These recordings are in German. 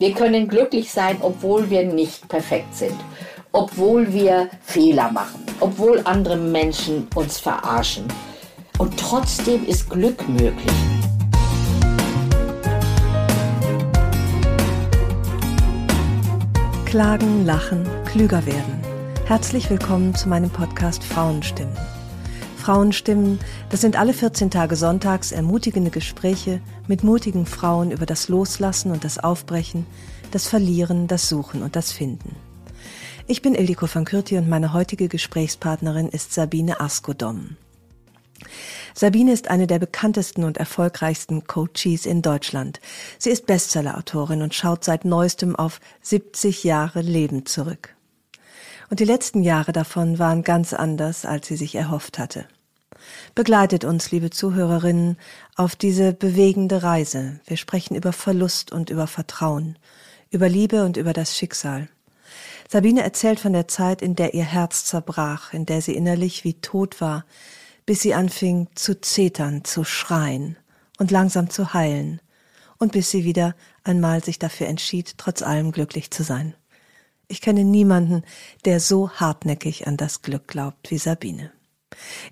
Wir können glücklich sein, obwohl wir nicht perfekt sind, obwohl wir Fehler machen, obwohl andere Menschen uns verarschen. Und trotzdem ist Glück möglich. Klagen, lachen, klüger werden. Herzlich willkommen zu meinem Podcast Frauenstimmen. Frauenstimmen, das sind alle 14 Tage sonntags ermutigende Gespräche mit mutigen Frauen über das Loslassen und das Aufbrechen, das Verlieren, das Suchen und das Finden. Ich bin Ildiko van Kürti und meine heutige Gesprächspartnerin ist Sabine Askodom. Sabine ist eine der bekanntesten und erfolgreichsten Coaches in Deutschland. Sie ist Bestsellerautorin und schaut seit neuestem auf 70 Jahre Leben zurück. Und die letzten Jahre davon waren ganz anders, als sie sich erhofft hatte. Begleitet uns, liebe Zuhörerinnen, auf diese bewegende Reise. Wir sprechen über Verlust und über Vertrauen, über Liebe und über das Schicksal. Sabine erzählt von der Zeit, in der ihr Herz zerbrach, in der sie innerlich wie tot war, bis sie anfing zu zetern, zu schreien und langsam zu heilen und bis sie wieder einmal sich dafür entschied, trotz allem glücklich zu sein. Ich kenne niemanden, der so hartnäckig an das Glück glaubt wie Sabine.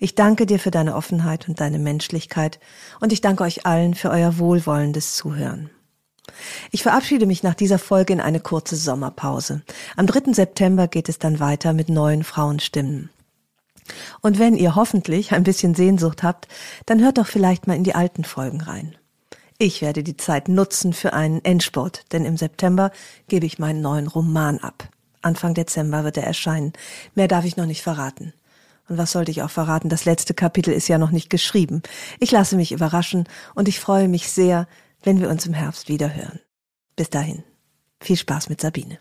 Ich danke dir für deine Offenheit und deine Menschlichkeit und ich danke euch allen für euer wohlwollendes Zuhören. Ich verabschiede mich nach dieser Folge in eine kurze Sommerpause. Am 3. September geht es dann weiter mit neuen Frauenstimmen. Und wenn ihr hoffentlich ein bisschen Sehnsucht habt, dann hört doch vielleicht mal in die alten Folgen rein. Ich werde die Zeit nutzen für einen Endsport, denn im September gebe ich meinen neuen Roman ab. Anfang Dezember wird er erscheinen. Mehr darf ich noch nicht verraten. Und was sollte ich auch verraten? Das letzte Kapitel ist ja noch nicht geschrieben. Ich lasse mich überraschen und ich freue mich sehr, wenn wir uns im Herbst wieder hören. Bis dahin. Viel Spaß mit Sabine.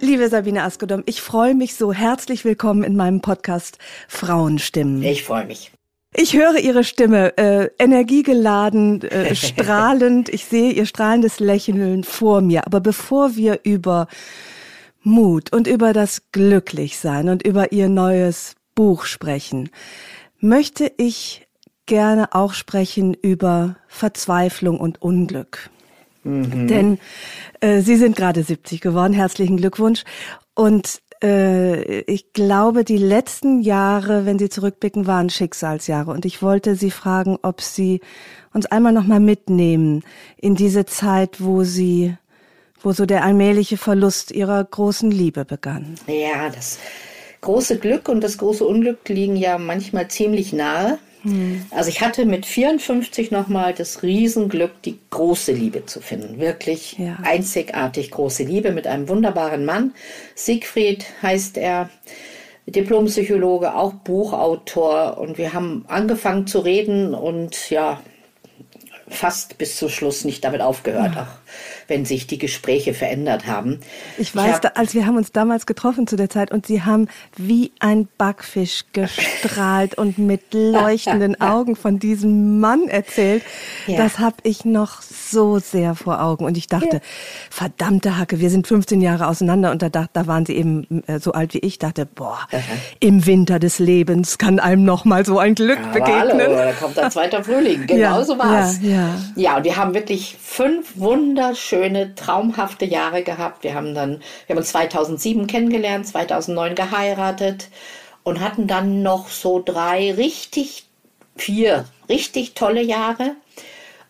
Liebe Sabine Askodom, ich freue mich so herzlich willkommen in meinem Podcast Frauenstimmen. Ich freue mich. Ich höre Ihre Stimme, äh, energiegeladen, äh, strahlend. Ich sehe Ihr strahlendes Lächeln vor mir. Aber bevor wir über Mut und über das Glücklichsein und über Ihr neues Buch sprechen, möchte ich gerne auch sprechen über Verzweiflung und Unglück. Mhm. Denn äh, Sie sind gerade 70 geworden. Herzlichen Glückwunsch. Und äh, ich glaube, die letzten Jahre, wenn Sie zurückblicken, waren Schicksalsjahre. Und ich wollte Sie fragen, ob Sie uns einmal nochmal mitnehmen in diese Zeit, wo Sie, wo so der allmähliche Verlust Ihrer großen Liebe begann. Ja, das große Glück und das große Unglück liegen ja manchmal ziemlich nahe. Mhm. Also ich hatte mit 54 nochmal das Riesenglück, die große Liebe zu finden. Wirklich ja. einzigartig große Liebe mit einem wunderbaren Mann. Siegfried heißt er. Diplompsychologe, auch Buchautor und wir haben angefangen zu reden und ja, fast bis zum Schluss nicht damit aufgehört, ja. Wenn sich die Gespräche verändert haben. Ich weiß, ich hab, da, als wir haben uns damals getroffen zu der Zeit und Sie haben wie ein Backfisch gestrahlt und mit leuchtenden Augen von diesem Mann erzählt. Ja. Das habe ich noch so sehr vor Augen und ich dachte, ja. verdammte Hacke, wir sind 15 Jahre auseinander und da, da waren Sie eben äh, so alt wie ich, dachte, boah, Aha. im Winter des Lebens kann einem noch mal so ein Glück ja, begegnen. Hallo, da kommt ein zweiter Frühling, genau so war's. Ja, ja. ja, und wir haben wirklich fünf wunderschöne, traumhafte Jahre gehabt. Wir haben dann, wir haben uns 2007 kennengelernt, 2009 geheiratet und hatten dann noch so drei richtig, vier richtig tolle Jahre.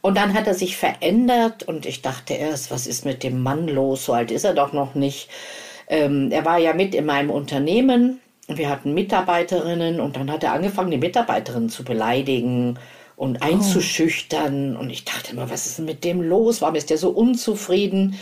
Und dann hat er sich verändert und ich dachte erst, was ist mit dem Mann los? So alt ist er doch noch nicht. Ähm, er war ja mit in meinem Unternehmen und wir hatten Mitarbeiterinnen und dann hat er angefangen, die Mitarbeiterinnen zu beleidigen und einzuschüchtern. Oh. Und ich dachte immer, was ist denn mit dem los? Warum ist der so unzufrieden?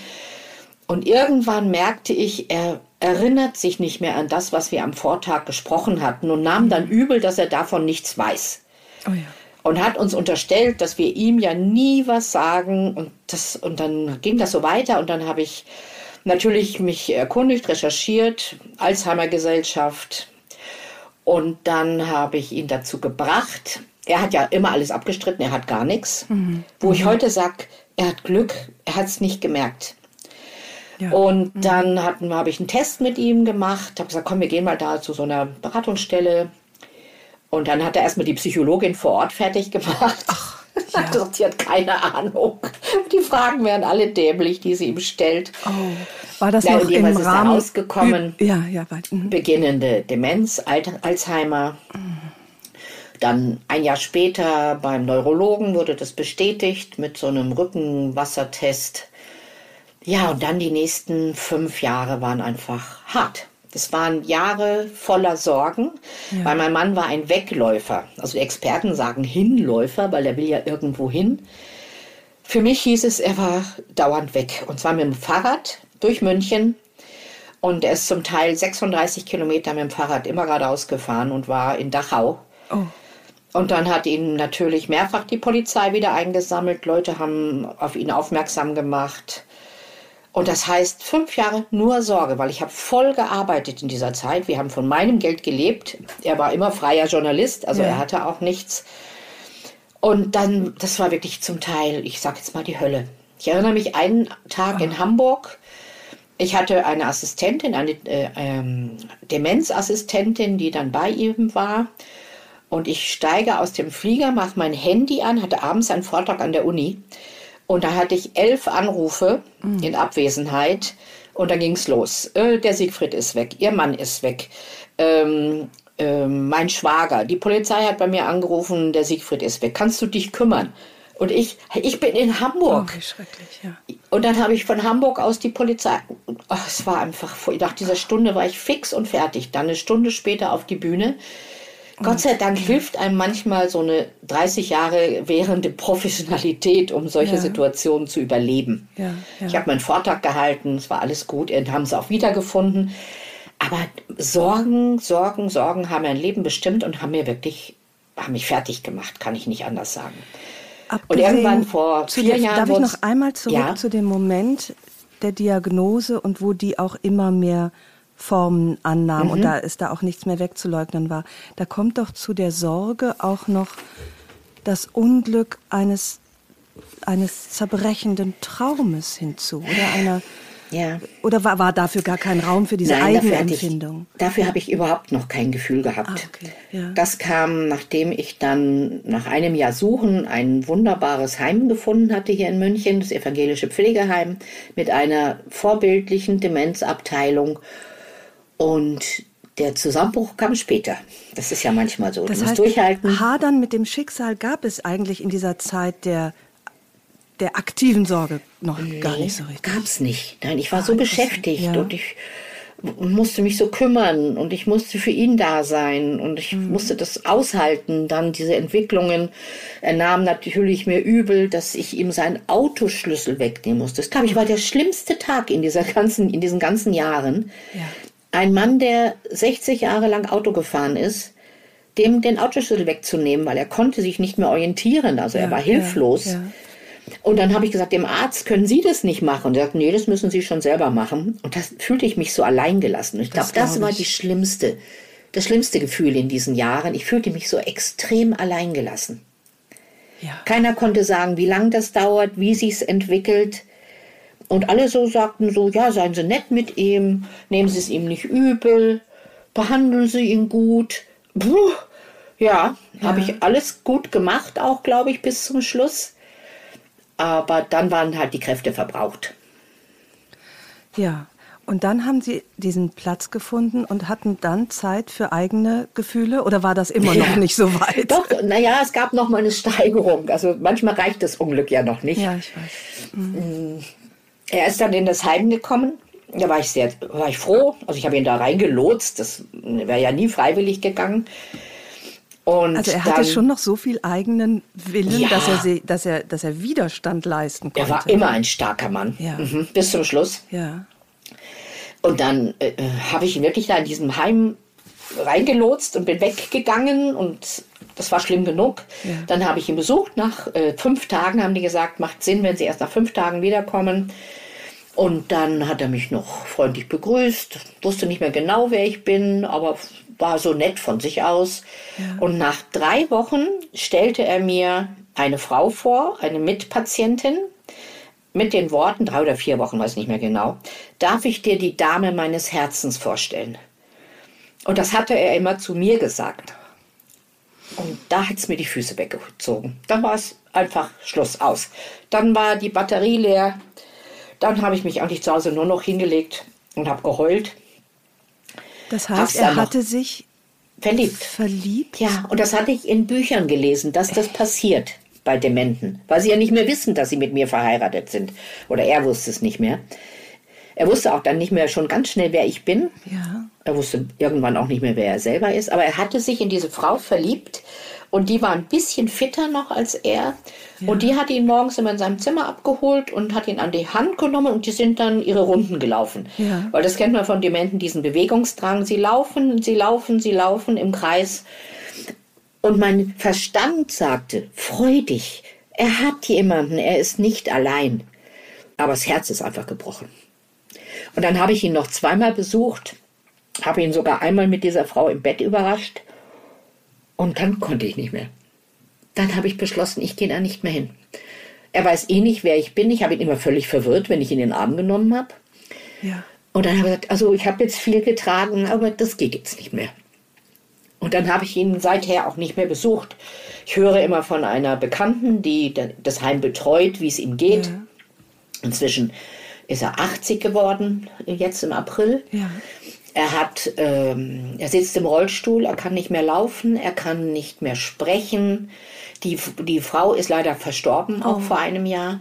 Und irgendwann merkte ich, er erinnert sich nicht mehr an das, was wir am Vortag gesprochen hatten und nahm dann übel, dass er davon nichts weiß. Oh ja. und hat uns unterstellt, dass wir ihm ja nie was sagen. Und, das, und dann ging das so weiter und dann habe ich natürlich mich erkundigt, recherchiert, Alzheimer-Gesellschaft. Und dann habe ich ihn dazu gebracht. Er hat ja immer alles abgestritten, er hat gar nichts. Mhm. Wo ich mhm. heute sage, er hat Glück, er hat es nicht gemerkt. Ja. Und mhm. dann habe ich einen Test mit ihm gemacht, habe gesagt, komm, wir gehen mal da zu so einer Beratungsstelle. Und dann hat er erstmal die Psychologin vor Ort fertig gemacht. Ach, ja. die hat keine Ahnung. Die Fragen wären alle dämlich, die sie ihm stellt. Oh. War das ja, noch im ist Rahmen? Ist rausgekommen. Ja, ja, weit. Mhm. Beginnende Demenz, Alzheimer. Mhm. Dann ein Jahr später beim Neurologen wurde das bestätigt mit so einem Rückenwassertest. Ja, und dann die nächsten fünf Jahre waren einfach hart. Das waren Jahre voller Sorgen, ja. weil mein Mann war ein Wegläufer. Also die Experten sagen Hinläufer, weil er will ja irgendwo hin. Für mich hieß es, er war dauernd weg. Und zwar mit dem Fahrrad durch München. Und er ist zum Teil 36 Kilometer mit dem Fahrrad immer geradeaus gefahren und war in Dachau. Oh. Und dann hat ihn natürlich mehrfach die Polizei wieder eingesammelt. Leute haben auf ihn aufmerksam gemacht. Und das heißt fünf Jahre nur Sorge, weil ich habe voll gearbeitet in dieser Zeit. Wir haben von meinem Geld gelebt. Er war immer freier Journalist, also ja. er hatte auch nichts. Und dann, das war wirklich zum Teil, ich sage jetzt mal die Hölle. Ich erinnere mich einen Tag in Hamburg. Ich hatte eine Assistentin, eine äh, ähm, Demenzassistentin, die dann bei ihm war. Und ich steige aus dem Flieger, mache mein Handy an, hatte abends einen Vortrag an der Uni. Und da hatte ich elf Anrufe mhm. in Abwesenheit. Und dann ging es los. Äh, der Siegfried ist weg, ihr Mann ist weg. Ähm, ähm, mein Schwager, die Polizei hat bei mir angerufen, der Siegfried ist weg. Kannst du dich kümmern? Und ich, ich bin in Hamburg. Oh, schrecklich, ja. Und dann habe ich von Hamburg aus die Polizei. Oh, es war einfach, nach dieser Stunde war ich fix und fertig. Dann eine Stunde später auf die Bühne. Gott sei Dank hilft einem manchmal so eine 30 Jahre währende Professionalität, um solche ja. Situationen zu überleben. Ja, ja. Ich habe meinen Vortrag gehalten, es war alles gut, und haben sie auch wiedergefunden. Aber Sorgen, Sorgen, Sorgen haben mein Leben bestimmt und haben mir wirklich, haben mich fertig gemacht, kann ich nicht anders sagen. Abgesehen und irgendwann vor vier Jahren. Darf ich noch einmal zurück zu dem Moment der Diagnose und wo die auch immer mehr Formen annahm mhm. und da ist da auch nichts mehr wegzuleugnen war. Da kommt doch zu der Sorge auch noch das Unglück eines, eines zerbrechenden Traumes hinzu oder einer ja. Oder war, war dafür gar kein Raum für diese Nein, Eigenempfindung? Dafür, dafür habe ich überhaupt noch kein Gefühl gehabt. Ah, okay. ja. Das kam, nachdem ich dann nach einem Jahr Suchen ein wunderbares Heim gefunden hatte hier in München, das evangelische Pflegeheim, mit einer vorbildlichen Demenzabteilung und der Zusammenbruch kam später. Das ist ja manchmal so. Das du heißt, durchhalten. Hadern mit dem Schicksal gab es eigentlich in dieser Zeit der, der aktiven Sorge noch nee, gar nicht so richtig. Gab es nicht. Nein, ich war ah, so beschäftigt ja. und ich musste mich so kümmern und ich musste für ihn da sein und ich mhm. musste das aushalten. Dann diese Entwicklungen. Er nahm natürlich mir übel, dass ich ihm seinen Autoschlüssel wegnehmen musste. Das glaube ich war der schlimmste Tag in dieser ganzen, in diesen ganzen Jahren. Ja ein Mann, der 60 Jahre lang Auto gefahren ist, dem den Autoschlüssel wegzunehmen, weil er konnte sich nicht mehr orientieren, also ja, er war hilflos. Ja, ja. Und dann habe ich gesagt, dem Arzt können Sie das nicht machen. Und er sagt, nee, das müssen Sie schon selber machen. Und das fühlte ich mich so alleingelassen. Ich glaube, das, glaub das war die schlimmste, das schlimmste Gefühl in diesen Jahren. Ich fühlte mich so extrem alleingelassen. Keiner konnte sagen, wie lange das dauert, wie sich's entwickelt. Und alle so sagten so, ja, seien Sie nett mit ihm, nehmen Sie es ihm nicht übel, behandeln Sie ihn gut. Puh, ja, ja. habe ich alles gut gemacht, auch glaube ich, bis zum Schluss. Aber dann waren halt die Kräfte verbraucht. Ja, und dann haben Sie diesen Platz gefunden und hatten dann Zeit für eigene Gefühle oder war das immer ja. noch nicht so weit? Doch, naja, es gab noch mal eine Steigerung. Also manchmal reicht das Unglück ja noch nicht. Ja, ich weiß. Mhm. Er ist dann in das Heim gekommen. Da war ich sehr, war ich froh. Also ich habe ihn da reingelotst. Das wäre ja nie freiwillig gegangen. Und also er hatte dann, schon noch so viel eigenen Willen, ja, dass, er, dass, er, dass er Widerstand leisten konnte. Er war immer ein starker Mann. Ja. Mhm, bis zum Schluss. Ja. Und dann äh, habe ich ihn wirklich da in diesem Heim reingelotst und bin weggegangen und das war schlimm genug. Ja. Dann habe ich ihn besucht. Nach äh, fünf Tagen haben die gesagt, macht Sinn, wenn Sie erst nach fünf Tagen wiederkommen. Und dann hat er mich noch freundlich begrüßt, wusste nicht mehr genau, wer ich bin, aber war so nett von sich aus. Ja. Und nach drei Wochen stellte er mir eine Frau vor, eine Mitpatientin, mit den Worten, drei oder vier Wochen, weiß nicht mehr genau, darf ich dir die Dame meines Herzens vorstellen. Und das hatte er immer zu mir gesagt. Und da hat es mir die Füße weggezogen. Dann war es einfach Schluss aus. Dann war die Batterie leer. Dann habe ich mich eigentlich zu Hause nur noch hingelegt und habe geheult. Das heißt, er hatte sich verliebt. Verliebt? Ja, und das hatte ich in Büchern gelesen, dass das passiert bei Dementen, weil sie ja nicht mehr wissen, dass sie mit mir verheiratet sind. Oder er wusste es nicht mehr. Er wusste auch dann nicht mehr schon ganz schnell, wer ich bin. Ja. Er wusste irgendwann auch nicht mehr, wer er selber ist. Aber er hatte sich in diese Frau verliebt und die war ein bisschen fitter noch als er. Ja. Und die hat ihn morgens immer in seinem Zimmer abgeholt und hat ihn an die Hand genommen und die sind dann ihre Runden gelaufen. Ja. Weil das kennt man von Dementen, diesen Bewegungsdrang. Sie laufen, sie laufen, sie laufen im Kreis. Und mein Verstand sagte, freu dich, er hat jemanden, er ist nicht allein. Aber das Herz ist einfach gebrochen. Und dann habe ich ihn noch zweimal besucht, habe ihn sogar einmal mit dieser Frau im Bett überrascht und dann konnte ich nicht mehr. Dann habe ich beschlossen, ich gehe da nicht mehr hin. Er weiß eh nicht, wer ich bin. Ich habe ihn immer völlig verwirrt, wenn ich ihn in den Arm genommen habe. Ja. Und dann habe ich gesagt, also ich habe jetzt viel getragen, aber das geht jetzt nicht mehr. Und dann habe ich ihn seither auch nicht mehr besucht. Ich höre immer von einer Bekannten, die das Heim betreut, wie es ihm geht. Ja. Inzwischen ist er 80 geworden, jetzt im April. Ja. Er hat, ähm, er sitzt im Rollstuhl, er kann nicht mehr laufen, er kann nicht mehr sprechen. Die, die Frau ist leider verstorben, auch oh. vor einem Jahr.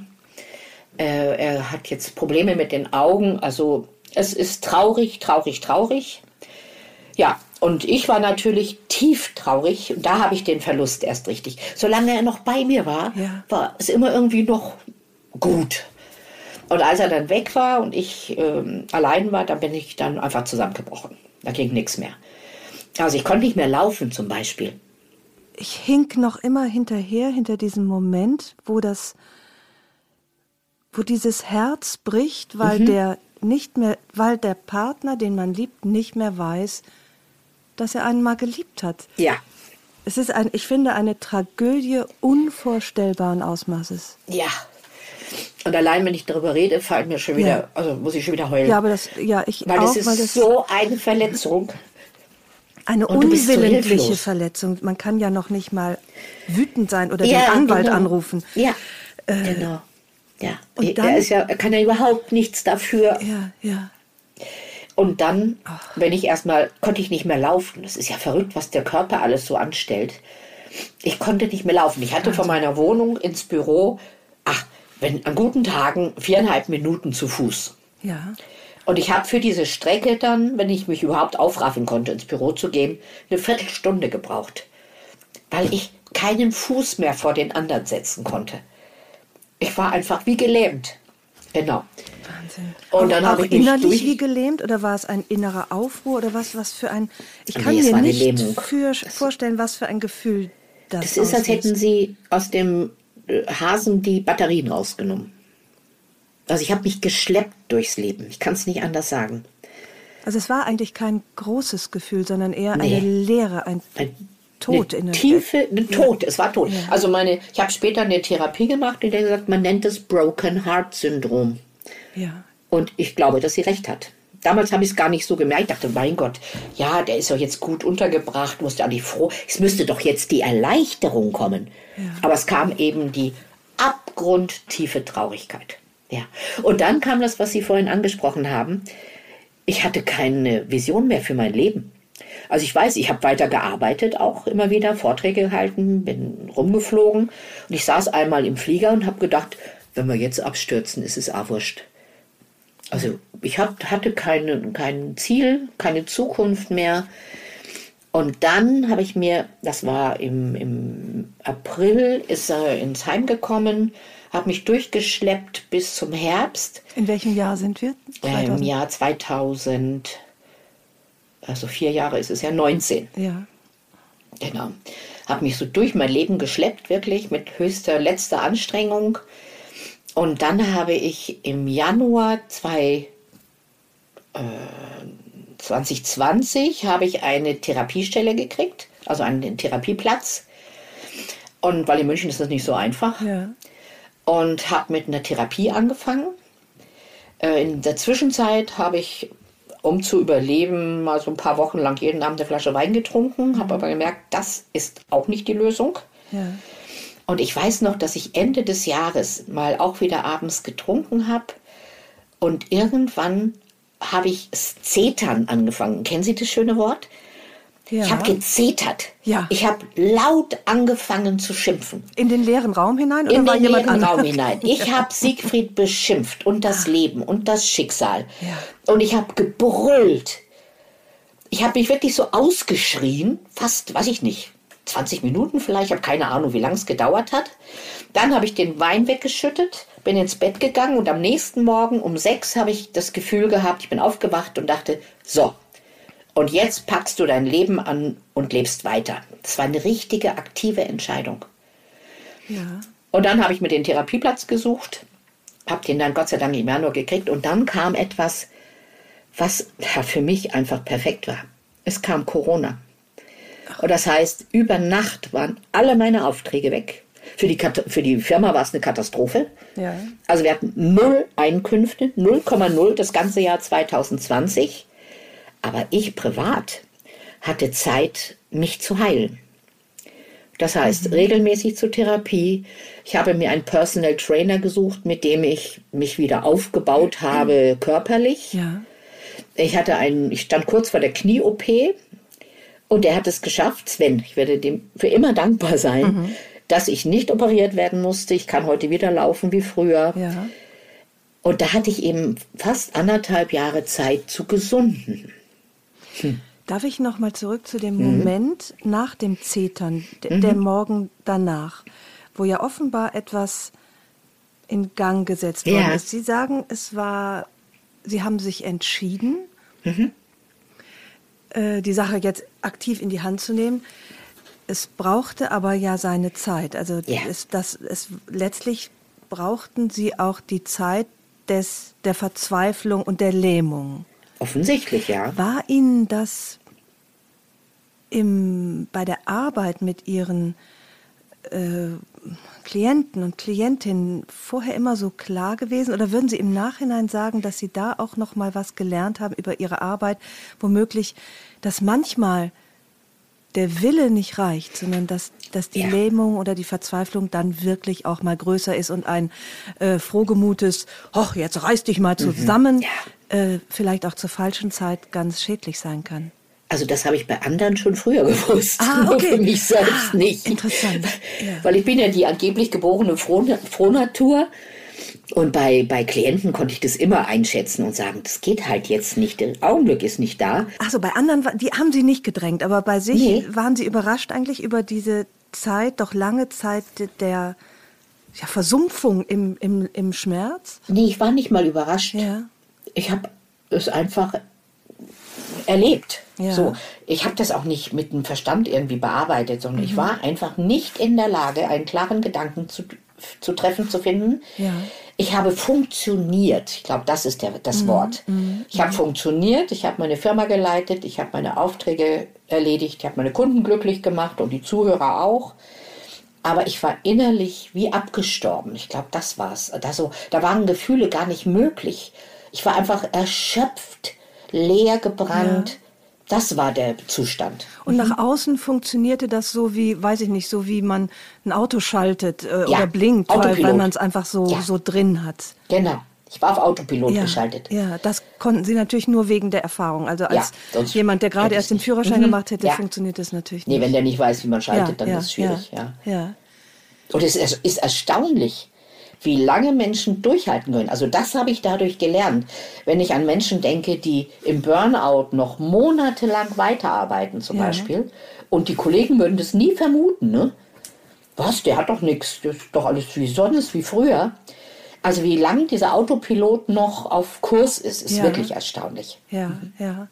Äh, er hat jetzt Probleme mit den Augen. Also es ist traurig, traurig, traurig. Ja, und ich war natürlich tief traurig. Und da habe ich den Verlust erst richtig. Solange er noch bei mir war, ja. war es immer irgendwie noch gut. Und als er dann weg war und ich ähm, allein war, dann bin ich dann einfach zusammengebrochen. Da ging nichts mehr. Also ich konnte nicht mehr laufen zum Beispiel. Ich hink noch immer hinterher, hinter diesem Moment, wo das, wo dieses Herz bricht, weil mhm. der nicht mehr, weil der Partner, den man liebt, nicht mehr weiß, dass er einen mal geliebt hat. Ja. Es ist ein, ich finde, eine Tragödie unvorstellbaren Ausmaßes. Ja, und allein, wenn ich darüber rede, fällt mir schon wieder, ja. also muss ich schon wieder heulen. Ja, aber das, ja, ich weil auch, das ist weil das so eine Verletzung. Eine unwillentliche so Verletzung. Man kann ja noch nicht mal wütend sein oder ja, den Anwalt genau. anrufen. Ja, äh, genau. Ja, und dann, er, ist ja, er kann ja überhaupt nichts dafür. Ja, ja. Und dann, Ach. wenn ich erstmal, konnte ich nicht mehr laufen. Das ist ja verrückt, was der Körper alles so anstellt. Ich konnte nicht mehr laufen. Ich hatte von meiner Wohnung ins Büro, wenn an guten Tagen viereinhalb Minuten zu Fuß. Ja. Und ich habe für diese Strecke dann, wenn ich mich überhaupt aufraffen konnte, ins Büro zu gehen, eine Viertelstunde gebraucht. Weil ich keinen Fuß mehr vor den anderen setzen konnte. Ich war einfach wie gelähmt. Genau. Wahnsinn. Und dann habe ich innerlich wie gelähmt oder war es ein innerer Aufruhr oder was, was für ein. Ich kann nee, mir nicht für, vorstellen, was für ein Gefühl das, ist. Das ist, als hätten Sie aus dem Hasen die Batterien rausgenommen. Also ich habe mich geschleppt durchs Leben. Ich kann es nicht anders sagen. Also es war eigentlich kein großes Gefühl, sondern eher nee. eine Leere, ein, ein Tod. Eine tiefe, ein Tod. Ja. Es war tot. Ja. Also meine, ich habe später eine Therapie gemacht, in der gesagt, man nennt es Broken Heart Syndrom. Ja. Und ich glaube, dass sie recht hat. Damals habe ich es gar nicht so gemerkt. Ich dachte, mein Gott, ja, der ist doch jetzt gut untergebracht, musste eigentlich froh. Es müsste doch jetzt die Erleichterung kommen. Aber es kam eben die abgrundtiefe Traurigkeit. Ja. Und dann kam das, was Sie vorhin angesprochen haben. Ich hatte keine Vision mehr für mein Leben. Also ich weiß, ich habe weiter gearbeitet, auch immer wieder Vorträge gehalten, bin rumgeflogen und ich saß einmal im Flieger und habe gedacht, wenn wir jetzt abstürzen, ist es auch wurscht. Also ich hab, hatte keine, kein Ziel, keine Zukunft mehr. Und dann habe ich mir, das war im, im April, ist er ins Heim gekommen, habe mich durchgeschleppt bis zum Herbst. In welchem Jahr sind wir? Äh, Im Jahr 2000. also vier Jahre ist es ja 19. Ja. Genau. Habe mich so durch mein Leben geschleppt, wirklich mit höchster, letzter Anstrengung. Und dann habe ich im Januar zwei, äh, 2020 habe ich eine Therapiestelle gekriegt, also einen Therapieplatz. Und weil in München ist das nicht so einfach. Ja. Und habe mit einer Therapie angefangen. Äh, in der Zwischenzeit habe ich, um zu überleben, mal so ein paar Wochen lang jeden Abend eine Flasche Wein getrunken, habe aber gemerkt, das ist auch nicht die Lösung. Ja. Und ich weiß noch, dass ich Ende des Jahres mal auch wieder abends getrunken habe und irgendwann habe ich Zetern angefangen. Kennen Sie das schöne Wort? Ja. Ich habe gezetert. Ja. Ich habe laut angefangen zu schimpfen. In den leeren Raum hinein? Oder In den leeren anderes? Raum hinein. Ich habe Siegfried beschimpft und das ah. Leben und das Schicksal. Ja. Und ich habe gebrüllt. Ich habe mich wirklich so ausgeschrien, fast, weiß ich nicht, 20 Minuten vielleicht, ich habe keine Ahnung, wie lange es gedauert hat. Dann habe ich den Wein weggeschüttet, bin ins Bett gegangen und am nächsten Morgen um sechs habe ich das Gefühl gehabt, ich bin aufgewacht und dachte, so, und jetzt packst du dein Leben an und lebst weiter. Das war eine richtige aktive Entscheidung. Ja. Und dann habe ich mir den Therapieplatz gesucht, habe den dann Gott sei Dank im Januar gekriegt und dann kam etwas, was für mich einfach perfekt war. Es kam Corona. Und das heißt, über Nacht waren alle meine Aufträge weg. Für die, für die Firma war es eine Katastrophe. Ja. Also wir hatten null Einkünfte, 0,0 das ganze Jahr 2020. Aber ich privat hatte Zeit, mich zu heilen. Das heißt, mhm. regelmäßig zur Therapie. Ich habe mir einen Personal Trainer gesucht, mit dem ich mich wieder aufgebaut habe, körperlich. Ja. Ich hatte einen, ich stand kurz vor der Knie-OP und er hat es geschafft, Sven. Ich werde dem für immer dankbar sein, mhm. Dass ich nicht operiert werden musste. Ich kann heute wieder laufen wie früher. Ja. Und da hatte ich eben fast anderthalb Jahre Zeit zu gesunden. Hm. Darf ich noch mal zurück zu dem mhm. Moment nach dem Zetern, mhm. der Morgen danach, wo ja offenbar etwas in Gang gesetzt worden ja. ist. Sie sagen, es war, Sie haben sich entschieden, mhm. äh, die Sache jetzt aktiv in die Hand zu nehmen. Es brauchte aber ja seine Zeit. Also ja. es, das, es, letztlich brauchten Sie auch die Zeit des, der Verzweiflung und der Lähmung. Offensichtlich, ja. War Ihnen das im, bei der Arbeit mit Ihren äh, Klienten und Klientinnen vorher immer so klar gewesen? Oder würden Sie im Nachhinein sagen, dass Sie da auch noch mal was gelernt haben über Ihre Arbeit, womöglich, dass manchmal der Wille nicht reicht, sondern dass, dass die ja. Lähmung oder die Verzweiflung dann wirklich auch mal größer ist und ein äh, frohgemutes, hoch, jetzt reiß dich mal mhm. zusammen, mhm. ja äh, vielleicht auch zur falschen Zeit ganz schädlich sein kann. Also das habe ich bei anderen schon früher gewusst, ah, okay. nur für mich selbst ah, nicht. Interessant. Ja. Weil ich bin ja die angeblich geborene Frohnatur. Und bei, bei Klienten konnte ich das immer einschätzen und sagen, das geht halt jetzt nicht, der Augenblick ist nicht da. Achso, bei anderen, die haben Sie nicht gedrängt, aber bei sich nee. waren Sie überrascht eigentlich über diese Zeit, doch lange Zeit der ja, Versumpfung im, im, im Schmerz? Nee, ich war nicht mal überrascht. Ja ich habe es einfach erlebt. Ja. So, ich habe das auch nicht mit dem Verstand irgendwie bearbeitet, sondern mhm. ich war einfach nicht in der Lage, einen klaren Gedanken zu, zu treffen, zu finden. Ja. Ich habe funktioniert. Ich glaube, das ist der, das mhm. Wort. Mhm. Ich habe funktioniert. Ich habe meine Firma geleitet. Ich habe meine Aufträge erledigt. Ich habe meine Kunden glücklich gemacht und die Zuhörer auch. Aber ich war innerlich wie abgestorben. Ich glaube, das war's. Da, so, da waren Gefühle gar nicht möglich. Ich war einfach erschöpft, leer gebrannt. Ja. Das war der Zustand. Und nach außen funktionierte das so wie, weiß ich nicht, so wie man ein Auto schaltet äh, ja, oder blinkt, weil, weil man es einfach so, ja. so drin hat. Genau. Ich war auf Autopilot ja, geschaltet. Ja, das konnten Sie natürlich nur wegen der Erfahrung. Also als jemand, der gerade erst den Führerschein mhm. gemacht hätte, funktioniert das natürlich nicht. Nee, wenn der nicht weiß, wie man schaltet, dann ist es schwierig. Ja. Ja. Und es ist erstaunlich, wie lange Menschen durchhalten können. Also das habe ich dadurch gelernt. Wenn ich an Menschen denke, die im Burnout noch monatelang weiterarbeiten zum ja. Beispiel und die Kollegen würden das nie vermuten. Ne? Was, der hat doch nichts, das ist doch alles wie sonst, wie früher. Also wie lange dieser Autopilot noch auf Kurs ist, ist ja. wirklich erstaunlich. Ja, mhm. ja.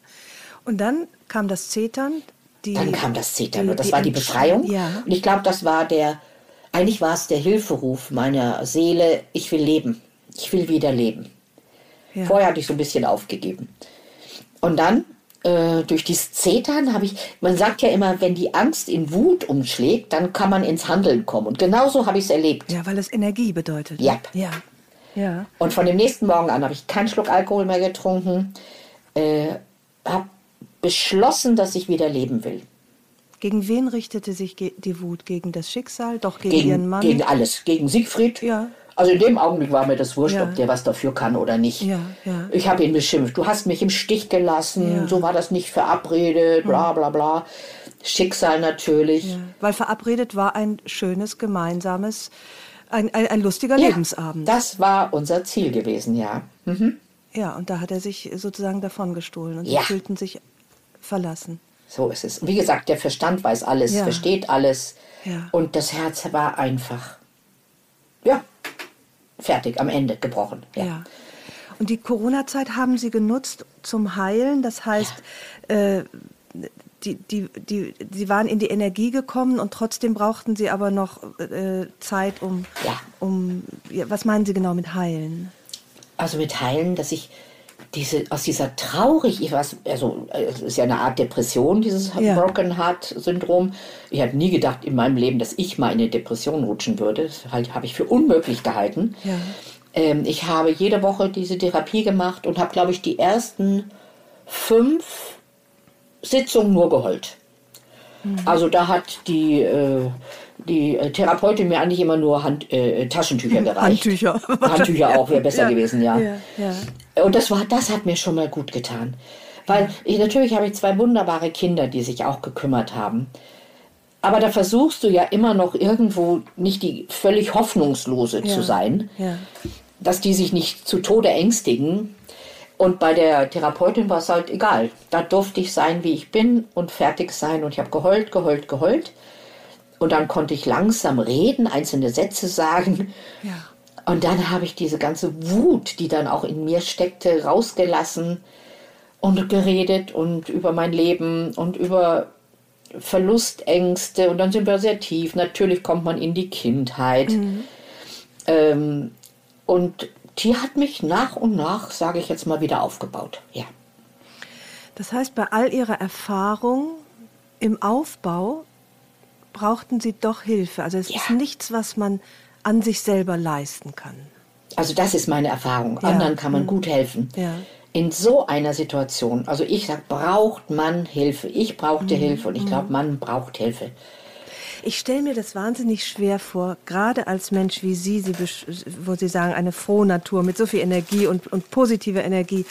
Und dann kam das Zetern. Die, dann kam das Zetern und das die war die Befreiung. Ja. Und ich glaube, das war der, eigentlich war es der Hilferuf meiner Seele, ich will leben, ich will wieder leben. Ja. Vorher hatte ich so ein bisschen aufgegeben. Und dann äh, durch dieses Zetern habe ich, man sagt ja immer, wenn die Angst in Wut umschlägt, dann kann man ins Handeln kommen. Und genauso habe ich es erlebt. Ja, weil es Energie bedeutet. Ja. ja. ja. Und von dem nächsten Morgen an habe ich keinen Schluck Alkohol mehr getrunken, äh, habe beschlossen, dass ich wieder leben will. Gegen wen richtete sich die Wut? Gegen das Schicksal? Doch gegen, gegen ihren Mann? Gegen alles. Gegen Siegfried. Ja. Also in dem Augenblick war mir das wurscht, ja. ob der was dafür kann oder nicht. Ja, ja. Ich habe ihn beschimpft. Du hast mich im Stich gelassen, so war das nicht verabredet, bla bla bla. Schicksal natürlich. Weil verabredet war ein schönes, gemeinsames, ein, ein, ein lustiger Lebensabend. Das war unser Ziel gewesen, ja. Mhm. Ja, und da hat er sich sozusagen davon gestohlen und sie fühlten sich verlassen. So ist es. Wie gesagt, der Verstand weiß alles, versteht alles. Und das Herz war einfach. Ja, fertig, am Ende gebrochen. Ja. ja. Und die Corona-Zeit haben Sie genutzt zum Heilen. Das heißt, ja. äh, die, die, die, Sie waren in die Energie gekommen und trotzdem brauchten Sie aber noch äh, Zeit, um, ja. um. Was meinen Sie genau mit Heilen? Also mit Heilen, dass ich diese, aus dieser traurig, ich weiß, also es ist ja eine Art Depression, dieses ja. Broken Heart Syndrom. Ich habe nie gedacht in meinem Leben, dass ich mal in eine Depression rutschen würde. Das halt, habe ich für unmöglich gehalten. Ja. Ähm, ich habe jede Woche diese Therapie gemacht und habe, glaube ich, die ersten fünf Sitzungen nur geheult. Also da hat die äh, die Therapeutin mir eigentlich immer nur Hand, äh, Taschentücher gereicht. Handtücher. Handtücher auch wäre besser ja. gewesen, ja. Ja, ja. Und das war, das hat mir schon mal gut getan. Weil ich, natürlich habe ich zwei wunderbare Kinder, die sich auch gekümmert haben. Aber da versuchst du ja immer noch irgendwo nicht die völlig hoffnungslose zu sein, dass die sich nicht zu Tode ängstigen. Und bei der Therapeutin war es halt egal. Da durfte ich sein, wie ich bin und fertig sein. Und ich habe geheult, geheult, geheult. Und dann konnte ich langsam reden, einzelne Sätze sagen. Ja. Und dann habe ich diese ganze Wut, die dann auch in mir steckte, rausgelassen und geredet und über mein Leben und über Verlustängste. Und dann sind wir sehr tief. Natürlich kommt man in die Kindheit. Mhm. Ähm, und die hat mich nach und nach, sage ich jetzt mal, wieder aufgebaut. Ja. Das heißt, bei all ihrer Erfahrung im Aufbau brauchten Sie doch Hilfe. Also es ja. ist nichts, was man an sich selber leisten kann. Also das ist meine Erfahrung. Ja. Anderen kann man mhm. gut helfen. Ja. In so einer Situation, also ich sage, braucht man Hilfe. Ich brauchte mhm. Hilfe und ich glaube, mhm. man braucht Hilfe. Ich stelle mir das wahnsinnig schwer vor, gerade als Mensch wie Sie, Sie wo Sie sagen, eine frohe Natur mit so viel Energie und, und positiver Energie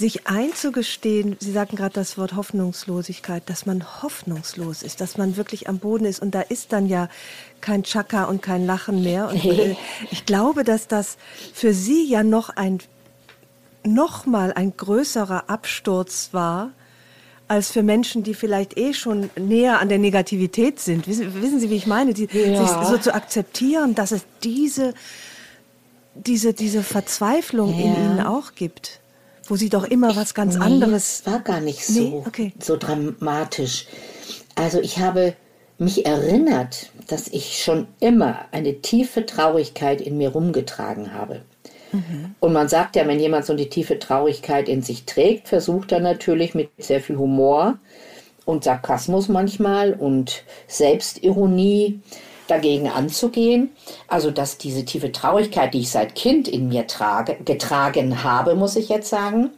sich einzugestehen, Sie sagten gerade das Wort Hoffnungslosigkeit, dass man hoffnungslos ist, dass man wirklich am Boden ist und da ist dann ja kein Chaka und kein Lachen mehr. Und äh, ich glaube, dass das für Sie ja noch ein noch mal ein größerer Absturz war als für Menschen, die vielleicht eh schon näher an der Negativität sind. Wissen, wissen Sie, wie ich meine? Die, ja. Sich so zu akzeptieren, dass es diese diese diese Verzweiflung ja. in ihnen auch gibt wo sie doch immer was ganz nee, anderes. war gar nicht so, nee? okay. so dramatisch. Also ich habe mich erinnert, dass ich schon immer eine tiefe Traurigkeit in mir rumgetragen habe. Mhm. Und man sagt ja, wenn jemand so eine tiefe Traurigkeit in sich trägt, versucht er natürlich mit sehr viel Humor und Sarkasmus manchmal und Selbstironie dagegen anzugehen. Also, dass diese tiefe Traurigkeit, die ich seit Kind in mir trage, getragen habe, muss ich jetzt sagen,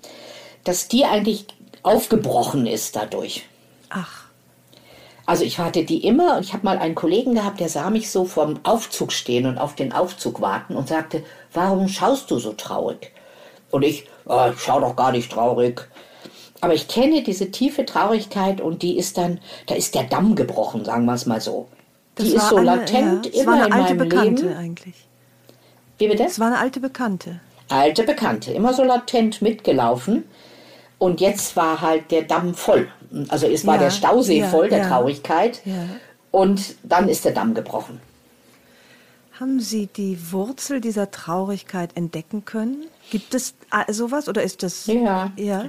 dass die eigentlich aufgebrochen ist dadurch. Ach. Also ich hatte die immer und ich habe mal einen Kollegen gehabt, der sah mich so vorm Aufzug stehen und auf den Aufzug warten und sagte, warum schaust du so traurig? Und ich, oh, ich schau doch gar nicht traurig. Aber ich kenne diese tiefe Traurigkeit und die ist dann, da ist der Damm gebrochen, sagen wir es mal so. Das die ist so eine, latent ja, immer in meinem Bekannte Leben. eigentlich. Wie bitte? Es war eine alte Bekannte. Alte Bekannte, immer so latent mitgelaufen. Und jetzt war halt der Damm voll. Also es war ja, der Stausee ja, voll der Traurigkeit. Und dann ist der Damm gebrochen. Haben Sie die Wurzel dieser Traurigkeit entdecken können? Gibt es sowas oder ist das? Ja. ja?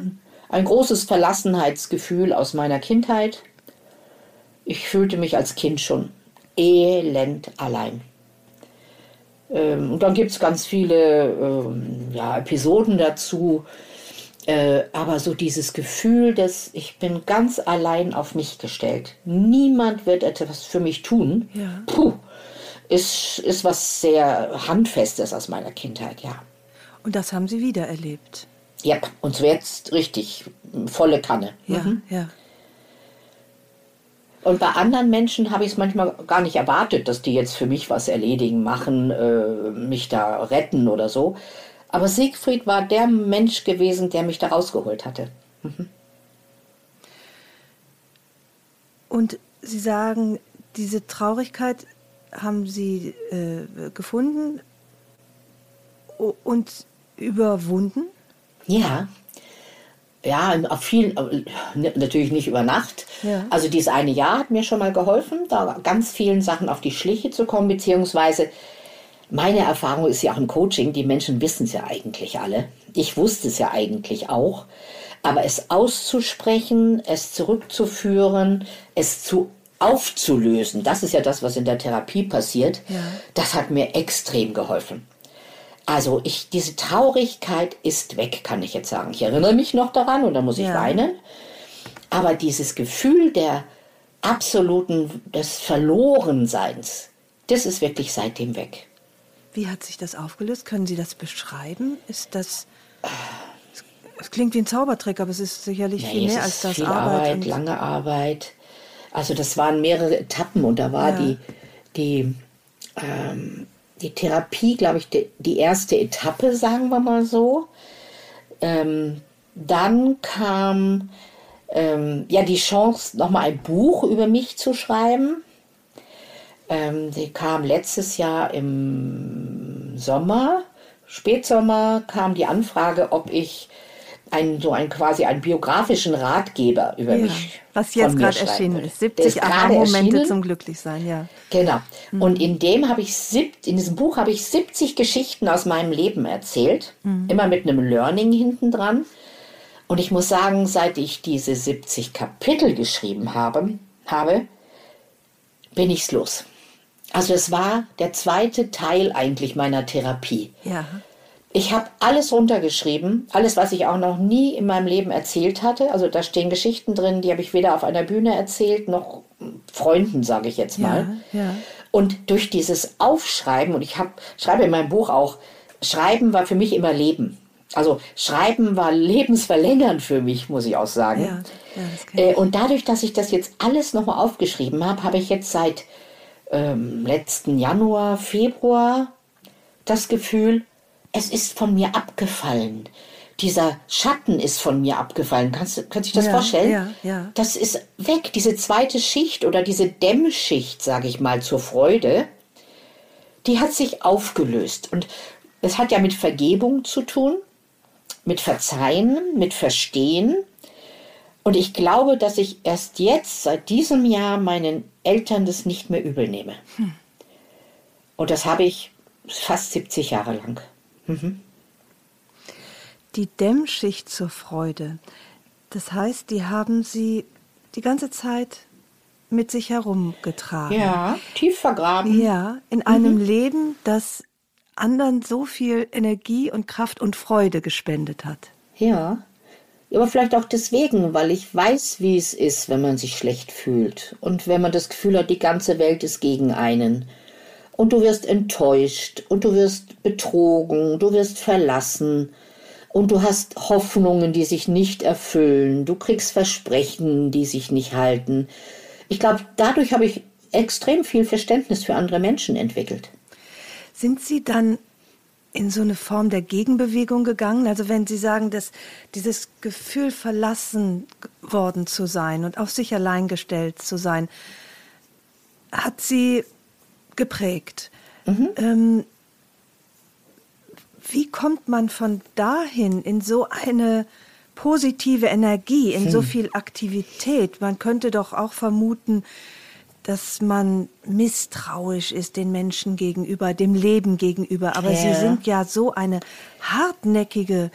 ein großes Verlassenheitsgefühl aus meiner Kindheit. Ich fühlte mich als Kind schon elend allein. Ähm, und dann gibt es ganz viele ähm, ja, Episoden dazu. Äh, aber so dieses Gefühl, dass ich bin ganz allein auf mich gestellt. Niemand wird etwas für mich tun. Ja. Puh, ist, ist was sehr Handfestes aus meiner Kindheit, ja. Und das haben Sie wieder erlebt? Ja, und so jetzt richtig volle Kanne. Ja, mhm. ja. Und bei anderen Menschen habe ich es manchmal gar nicht erwartet, dass die jetzt für mich was erledigen, machen, äh, mich da retten oder so. Aber Siegfried war der Mensch gewesen, der mich da rausgeholt hatte. Mhm. Und Sie sagen, diese Traurigkeit haben Sie äh, gefunden und überwunden? Ja. Ja, auf vielen, natürlich nicht über Nacht. Ja. Also dieses eine Jahr hat mir schon mal geholfen, da ganz vielen Sachen auf die Schliche zu kommen, beziehungsweise meine Erfahrung ist ja auch im Coaching, die Menschen wissen es ja eigentlich alle. Ich wusste es ja eigentlich auch. Aber es auszusprechen, es zurückzuführen, es zu aufzulösen, das ist ja das, was in der Therapie passiert, ja. das hat mir extrem geholfen. Also ich, diese Traurigkeit ist weg, kann ich jetzt sagen. Ich erinnere mich noch daran und da muss ich ja. weinen. Aber dieses Gefühl der absoluten, des Verlorenseins, das ist wirklich seitdem weg. Wie hat sich das aufgelöst? Können Sie das beschreiben? Ist das. Es klingt wie ein Zaubertrick, aber es ist sicherlich nee, viel mehr als das viel Arbeit. Arbeit lange Arbeit. Also das waren mehrere Etappen und da war ja. die, die, ähm, die Therapie, glaube ich, die, die, erste Etappe, sagen wir mal so. Ähm, dann kam ähm, ja die Chance, nochmal ein Buch über mich zu schreiben. Ähm, die kam letztes Jahr im Sommer, Spätsommer, kam die Anfrage, ob ich einen, so einen quasi einen biografischen Ratgeber über ja, mich. Was jetzt gerade erschienen ist. 70 Aha-Momente zum Glücklichsein, ja. Genau. Mhm. Und in dem habe ich in diesem Buch habe ich 70 Geschichten aus meinem Leben erzählt, mhm. immer mit einem Learning hinten dran. Und ich muss sagen, seit ich diese 70 Kapitel geschrieben habe, habe bin ich's los. Also es war der zweite Teil eigentlich meiner Therapie. Ja. Ich habe alles runtergeschrieben, alles, was ich auch noch nie in meinem Leben erzählt hatte. Also da stehen Geschichten drin, die habe ich weder auf einer Bühne erzählt, noch Freunden, sage ich jetzt mal. Ja, ja. Und durch dieses Aufschreiben, und ich hab, schreibe in meinem Buch auch, Schreiben war für mich immer Leben. Also Schreiben war lebensverlängernd für mich, muss ich auch sagen. Ja, äh, und dadurch, dass ich das jetzt alles nochmal aufgeschrieben habe, habe ich jetzt seit ähm, letzten Januar, Februar das Gefühl, es ist von mir abgefallen. Dieser Schatten ist von mir abgefallen. Kannst, kannst du dich das ja, vorstellen? Ja, ja. Das ist weg. Diese zweite Schicht oder diese Dämmschicht, sage ich mal, zur Freude, die hat sich aufgelöst. Und es hat ja mit Vergebung zu tun, mit Verzeihen, mit Verstehen. Und ich glaube, dass ich erst jetzt, seit diesem Jahr, meinen Eltern das nicht mehr übel nehme. Hm. Und das habe ich fast 70 Jahre lang. Mhm. Die Dämmschicht zur Freude. Das heißt, die haben Sie die ganze Zeit mit sich herumgetragen. Ja, tief vergraben. Ja, in einem mhm. Leben, das anderen so viel Energie und Kraft und Freude gespendet hat. Ja, aber vielleicht auch deswegen, weil ich weiß, wie es ist, wenn man sich schlecht fühlt und wenn man das Gefühl hat, die ganze Welt ist gegen einen und du wirst enttäuscht und du wirst betrogen, du wirst verlassen und du hast Hoffnungen, die sich nicht erfüllen, du kriegst Versprechen, die sich nicht halten. Ich glaube, dadurch habe ich extrem viel Verständnis für andere Menschen entwickelt. Sind Sie dann in so eine Form der Gegenbewegung gegangen? Also wenn Sie sagen, dass dieses Gefühl verlassen worden zu sein und auf sich allein gestellt zu sein, hat Sie geprägt. Mhm. Ähm, wie kommt man von dahin in so eine positive Energie, in hm. so viel Aktivität? Man könnte doch auch vermuten, dass man misstrauisch ist den Menschen gegenüber, dem Leben gegenüber. Aber ja. sie sind ja so eine hartnäckige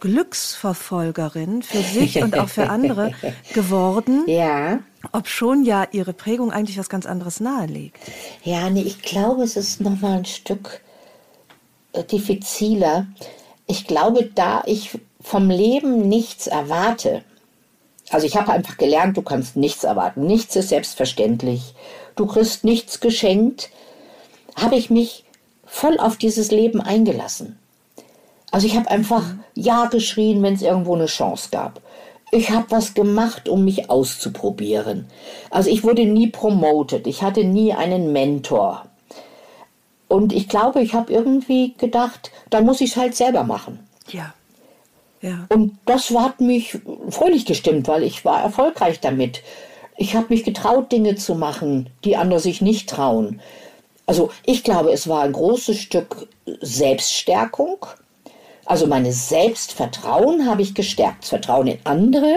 Glücksverfolgerin für sich und auch für andere geworden. Ja. Ob schon ja ihre Prägung eigentlich was ganz anderes nahelegt. Ja, nee, ich glaube, es ist noch mal ein Stück äh, diffiziler. Ich glaube, da ich vom Leben nichts erwarte, also ich habe einfach gelernt, du kannst nichts erwarten, nichts ist selbstverständlich, du kriegst nichts geschenkt, habe ich mich voll auf dieses Leben eingelassen. Also ich habe einfach Ja geschrien, wenn es irgendwo eine Chance gab. Ich habe was gemacht, um mich auszuprobieren. Also ich wurde nie promoted, ich hatte nie einen Mentor. Und ich glaube, ich habe irgendwie gedacht, dann muss ich es halt selber machen. Ja. Ja. Und das hat mich fröhlich gestimmt, weil ich war erfolgreich damit. Ich habe mich getraut, Dinge zu machen, die andere sich nicht trauen. Also ich glaube, es war ein großes Stück Selbststärkung. Also meine Selbstvertrauen habe ich gestärkt. Das Vertrauen in andere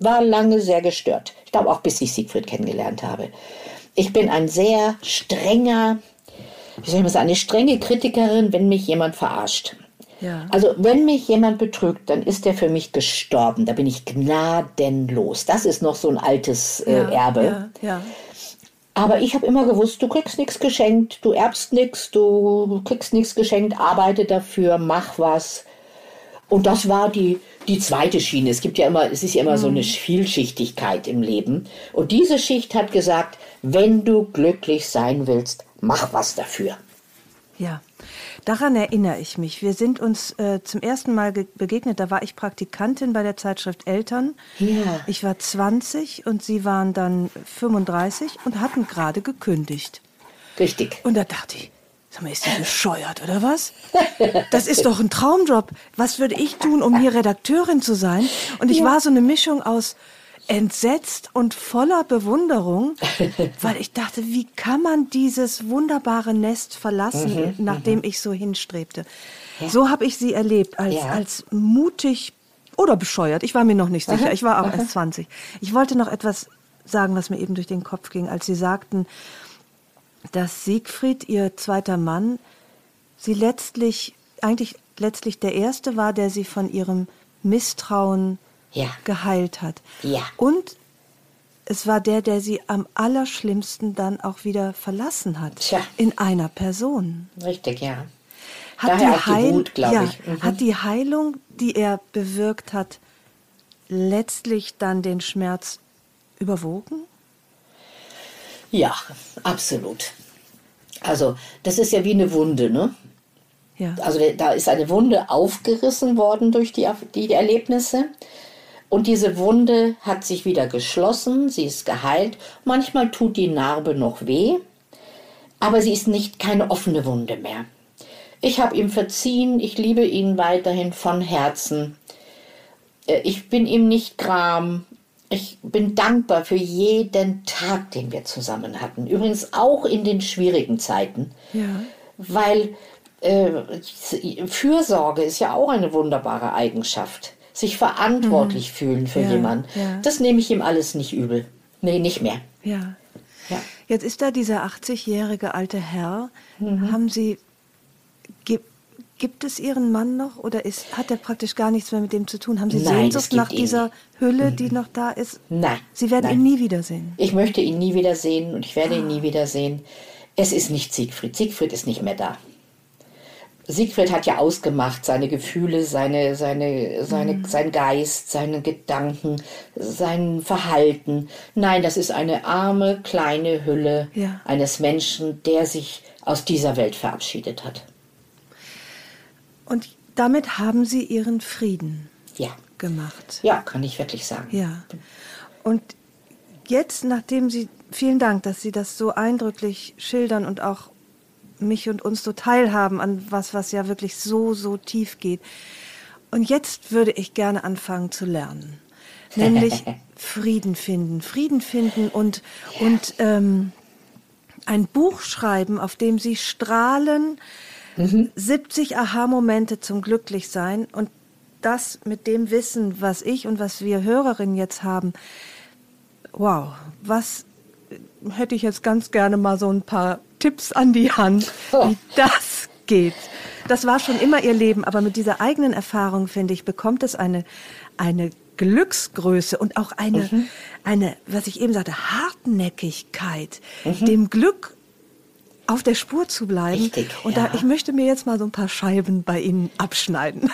war lange sehr gestört. Ich glaube auch, bis ich Siegfried kennengelernt habe. Ich bin ein sehr strenger, wie soll ich sagen, eine strenge Kritikerin, wenn mich jemand verarscht. Ja. Also wenn mich jemand betrügt, dann ist der für mich gestorben. Da bin ich gnadenlos. Das ist noch so ein altes äh, ja, Erbe. Ja. Aber ich habe immer gewusst, du kriegst nichts geschenkt, du erbst nichts, du kriegst nichts geschenkt, arbeite dafür, mach was. Und das war die, die zweite Schiene. Es gibt ja immer, es ist ja immer mhm. so eine mhm. Vielschichtigkeit im Leben. Und diese Schicht hat gesagt, wenn du glücklich sein willst, mach was dafür. Ja. Daran erinnere ich mich. Wir sind uns äh, zum ersten Mal begegnet. Da war ich Praktikantin bei der Zeitschrift Eltern. Ja. Ich war 20 und Sie waren dann 35 und hatten gerade gekündigt. Richtig. Und da dachte ich, sag mal, ist die bescheuert oder was? Das ist doch ein Traumjob. Was würde ich tun, um hier Redakteurin zu sein? Und ich ja. war so eine Mischung aus entsetzt und voller Bewunderung, weil ich dachte, wie kann man dieses wunderbare Nest verlassen, mhm, nachdem mhm. ich so hinstrebte. Ja. So habe ich sie erlebt, als, ja. als mutig oder bescheuert. Ich war mir noch nicht sicher. Ich war auch erst 20. Ich wollte noch etwas sagen, was mir eben durch den Kopf ging, als Sie sagten, dass Siegfried, Ihr zweiter Mann, Sie letztlich, eigentlich letztlich der Erste war, der Sie von Ihrem Misstrauen ja. geheilt hat. Ja. Und es war der, der sie am allerschlimmsten dann auch wieder verlassen hat. Tja. In einer Person. Richtig, ja. Hat Daher die, Heil die Wut, ja, ich. Mhm. Hat die Heilung, die er bewirkt hat, letztlich dann den Schmerz überwogen? Ja, absolut. Also, das ist ja wie eine Wunde, ne? Ja. Also, da ist eine Wunde aufgerissen worden durch die, die Erlebnisse. Und diese Wunde hat sich wieder geschlossen, sie ist geheilt. Manchmal tut die Narbe noch weh, aber sie ist nicht keine offene Wunde mehr. Ich habe ihm verziehen, ich liebe ihn weiterhin von Herzen. Äh, ich bin ihm nicht gram. Ich bin dankbar für jeden Tag, den wir zusammen hatten. Übrigens auch in den schwierigen Zeiten. Ja. Weil äh, Fürsorge ist ja auch eine wunderbare Eigenschaft sich verantwortlich mhm. fühlen für ja, jemanden. Ja. Das nehme ich ihm alles nicht übel. Nee, nicht mehr. Ja. ja. Jetzt ist da dieser 80-jährige alte Herr. Mhm. Haben Sie, gibt, gibt es Ihren Mann noch oder ist, hat er praktisch gar nichts mehr mit dem zu tun? Haben Sie Nein, Sehnsucht nach dieser Hülle, die mhm. noch da ist? Nein. Sie werden Nein. ihn nie wiedersehen. Ich möchte ihn nie wiedersehen und ich werde ah. ihn nie wiedersehen. Es ist nicht Siegfried. Siegfried ist nicht mehr da. Siegfried hat ja ausgemacht, seine Gefühle, seine, seine, seine, mhm. sein Geist, seine Gedanken, sein Verhalten. Nein, das ist eine arme, kleine Hülle ja. eines Menschen, der sich aus dieser Welt verabschiedet hat. Und damit haben Sie Ihren Frieden ja. gemacht. Ja, kann ich wirklich sagen. Ja. Und jetzt, nachdem Sie, vielen Dank, dass Sie das so eindrücklich schildern und auch mich und uns so teilhaben an was, was ja wirklich so, so tief geht. Und jetzt würde ich gerne anfangen zu lernen. Nämlich Frieden finden. Frieden finden und, und ähm, ein Buch schreiben, auf dem sie strahlen, mhm. 70 Aha-Momente zum Glücklichsein und das mit dem Wissen, was ich und was wir Hörerinnen jetzt haben. Wow, was hätte ich jetzt ganz gerne mal so ein paar Tipps an die Hand, wie das geht. das war schon immer ihr Leben, aber mit dieser eigenen Erfahrung, finde ich, bekommt es eine, eine Glücksgröße und auch eine, mhm. eine, was ich eben sagte, Hartnäckigkeit, mhm. dem Glück auf der Spur zu bleiben. Richtig, und ja. da, ich möchte mir jetzt mal so ein paar Scheiben bei Ihnen abschneiden.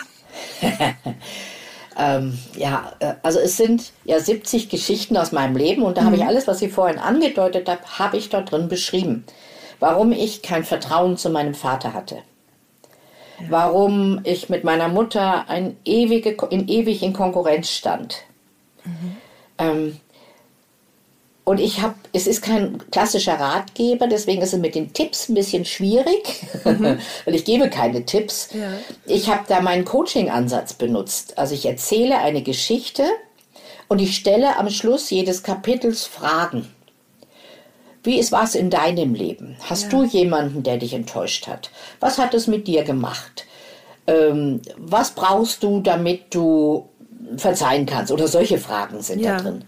ähm, ja, äh, also es sind ja 70 Geschichten aus meinem Leben und da mhm. habe ich mhm. alles, was ich vorhin angedeutet habe, habe ich dort drin beschrieben. Warum ich kein Vertrauen zu meinem Vater hatte. Warum ich mit meiner Mutter ein ewige, in ewig in Konkurrenz stand. Mhm. Ähm, und ich habe, es ist kein klassischer Ratgeber, deswegen ist es mit den Tipps ein bisschen schwierig, mhm. weil ich gebe keine Tipps. Ja. Ich habe da meinen Coaching-Ansatz benutzt. Also ich erzähle eine Geschichte und ich stelle am Schluss jedes Kapitels Fragen. Wie ist was in deinem Leben? Hast ja. du jemanden, der dich enttäuscht hat? Was hat es mit dir gemacht? Ähm, was brauchst du, damit du verzeihen kannst? Oder solche Fragen sind ja. da drin.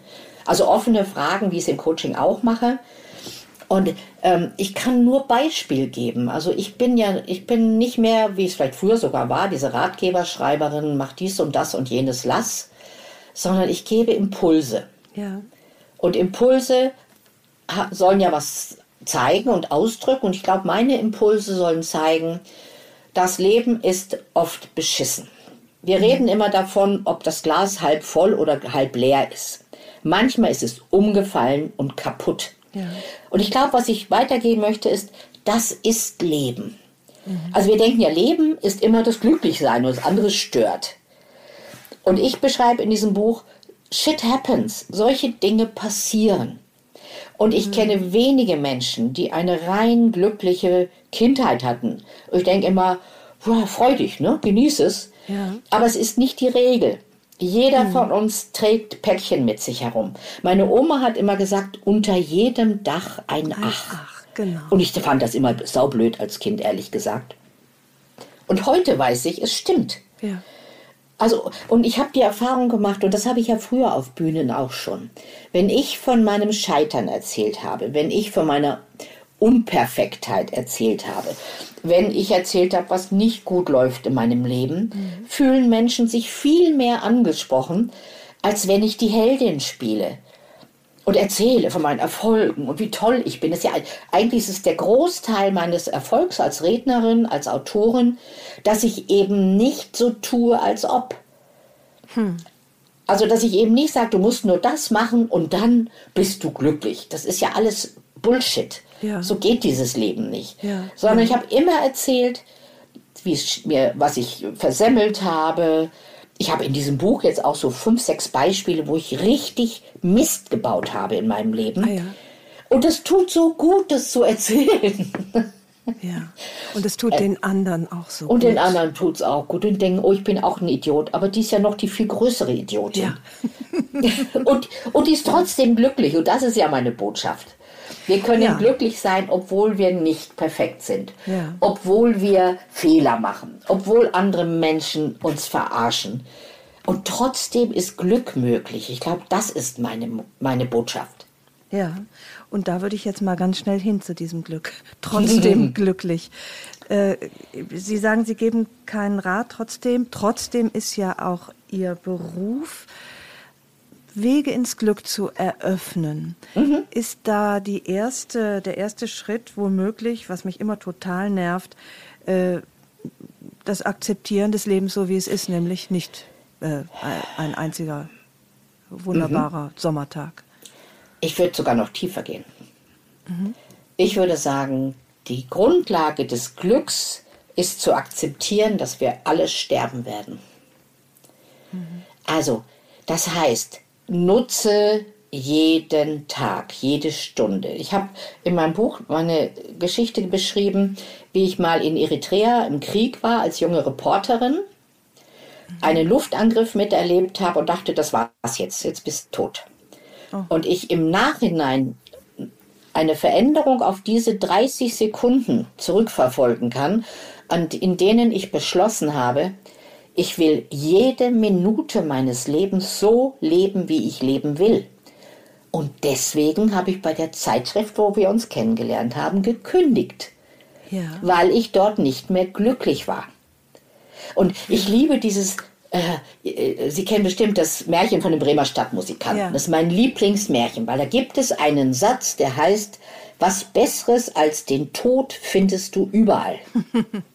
Also offene Fragen, wie ich es im Coaching auch mache. Und ähm, ich kann nur Beispiel geben. Also ich bin ja, ich bin nicht mehr, wie es vielleicht früher sogar war, diese Ratgeberschreiberin, mach dies und das und jenes lass, sondern ich gebe Impulse. Ja. Und Impulse sollen ja was zeigen und ausdrücken. Und ich glaube, meine Impulse sollen zeigen, das Leben ist oft beschissen. Wir mhm. reden immer davon, ob das Glas halb voll oder halb leer ist. Manchmal ist es umgefallen und kaputt. Ja. Und ich glaube, was ich weitergeben möchte, ist, das ist Leben. Mhm. Also wir denken ja, Leben ist immer das Glücklichsein und das andere stört. Und ich beschreibe in diesem Buch, Shit happens. Solche Dinge passieren. Und ich mhm. kenne wenige Menschen, die eine rein glückliche Kindheit hatten. Ich denke immer, wow, freu dich, ne? genieß es. Ja. Aber es ist nicht die Regel. Jeder mhm. von uns trägt Päckchen mit sich herum. Meine Oma hat immer gesagt, unter jedem Dach ein Ach. Ach genau. Und ich fand das immer saublöd als Kind, ehrlich gesagt. Und heute weiß ich, es stimmt. Ja. Also, und ich habe die Erfahrung gemacht, und das habe ich ja früher auf Bühnen auch schon. Wenn ich von meinem Scheitern erzählt habe, wenn ich von meiner Unperfektheit erzählt habe, wenn ich erzählt habe, was nicht gut läuft in meinem Leben, mhm. fühlen Menschen sich viel mehr angesprochen, als wenn ich die Heldin spiele und erzähle von meinen Erfolgen und wie toll ich bin. Das ist ja, eigentlich ist es der Großteil meines Erfolgs als Rednerin, als Autorin, dass ich eben nicht so tue, als ob. Hm. Also, dass ich eben nicht sage, du musst nur das machen und dann bist du glücklich. Das ist ja alles Bullshit. Ja. So geht dieses Leben nicht. Ja. Sondern ich habe immer erzählt, wie es mir, was ich versemmelt habe. Ich habe in diesem Buch jetzt auch so fünf, sechs Beispiele, wo ich richtig Mist gebaut habe in meinem Leben. Ah, Und es tut so gut, das zu erzählen. Ja, und es tut äh, den anderen auch so Und gut. den anderen tut es auch gut und denken, oh, ich bin auch ein Idiot. Aber die ist ja noch die viel größere Idiotin. Ja. und, und die ist trotzdem glücklich. Und das ist ja meine Botschaft. Wir können ja. glücklich sein, obwohl wir nicht perfekt sind, ja. obwohl wir Fehler machen, obwohl andere Menschen uns verarschen. Und trotzdem ist Glück möglich. Ich glaube, das ist meine, meine Botschaft. Ja, und da würde ich jetzt mal ganz schnell hin zu diesem Glück. Trotzdem glücklich. Äh, Sie sagen, Sie geben keinen Rat trotzdem. Trotzdem ist ja auch Ihr Beruf Wege ins Glück zu eröffnen. Mhm. Ist da die erste, der erste Schritt womöglich, was mich immer total nervt, äh, das Akzeptieren des Lebens so wie es ist, nämlich nicht äh, ein einziger wunderbarer mhm. Sommertag. Ich würde sogar noch tiefer gehen. Mhm. Ich würde sagen, die Grundlage des Glücks ist zu akzeptieren, dass wir alle sterben werden. Mhm. Also, das heißt, nutze jeden Tag, jede Stunde. Ich habe in meinem Buch meine Geschichte beschrieben, wie ich mal in Eritrea im Krieg war als junge Reporterin, einen Luftangriff miterlebt habe und dachte, das war's jetzt, jetzt bist du tot. Oh. Und ich im Nachhinein eine Veränderung auf diese 30 Sekunden zurückverfolgen kann, in denen ich beschlossen habe, ich will jede Minute meines Lebens so leben, wie ich leben will. Und deswegen habe ich bei der Zeitschrift, wo wir uns kennengelernt haben, gekündigt. ja. weil ich dort nicht mehr glücklich war. Und ich liebe dieses, äh, äh, Sie kennen bestimmt das Märchen von den Bremer Stadtmusikanten. Ja. Das ist mein Lieblingsmärchen, weil da gibt es einen Satz, der heißt, was Besseres als den Tod findest du überall.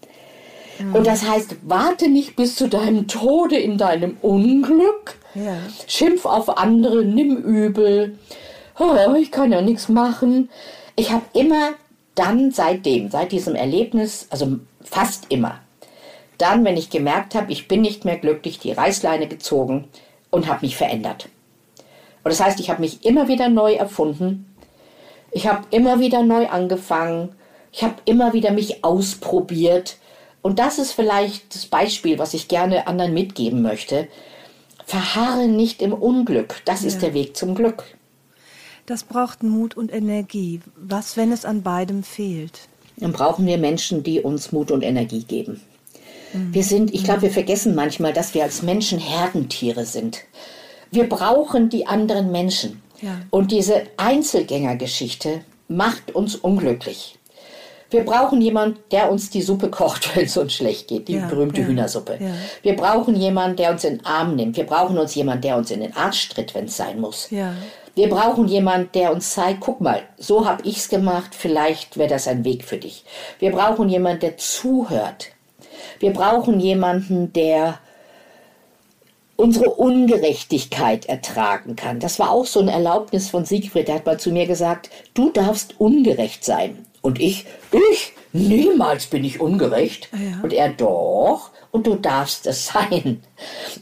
Und das heißt, warte nicht bis zu deinem Tode in deinem Unglück. Ja. Schimpf auf andere, nimm übel. Oh, ich kann ja nichts machen. Ich habe immer dann seitdem, seit diesem Erlebnis, also fast immer, dann, wenn ich gemerkt habe, ich bin nicht mehr glücklich, die Reißleine gezogen und habe mich verändert. Und das heißt, ich habe mich immer wieder neu erfunden. Ich habe immer wieder neu angefangen. Ich habe immer wieder mich ausprobiert. Und das ist vielleicht das Beispiel, was ich gerne anderen mitgeben möchte. Verharre nicht im Unglück. Das ja. ist der Weg zum Glück. Das braucht Mut und Energie. Was, wenn es an beidem fehlt? Dann brauchen wir Menschen, die uns Mut und Energie geben. Mhm. Wir sind, ich glaube, wir vergessen manchmal, dass wir als Menschen Herdentiere sind. Wir brauchen die anderen Menschen. Ja. Und diese Einzelgängergeschichte macht uns unglücklich. Wir brauchen jemanden, der uns die Suppe kocht, wenn es uns schlecht geht, die ja, berühmte ja, Hühnersuppe. Ja. Wir brauchen jemanden, der uns in den Arm nimmt. Wir brauchen uns jemanden, der uns in den Arsch tritt, wenn es sein muss. Wir brauchen jemanden, der uns zeigt, guck mal, so habe ich es gemacht, vielleicht wäre das ein Weg für dich. Wir brauchen jemanden, der zuhört. Wir brauchen jemanden, der unsere Ungerechtigkeit ertragen kann. Das war auch so ein Erlaubnis von Siegfried. Der hat mal zu mir gesagt, du darfst ungerecht sein. Und ich, ich? Niemals bin ich ungerecht. Ah ja. Und er, doch. Und du darfst es sein.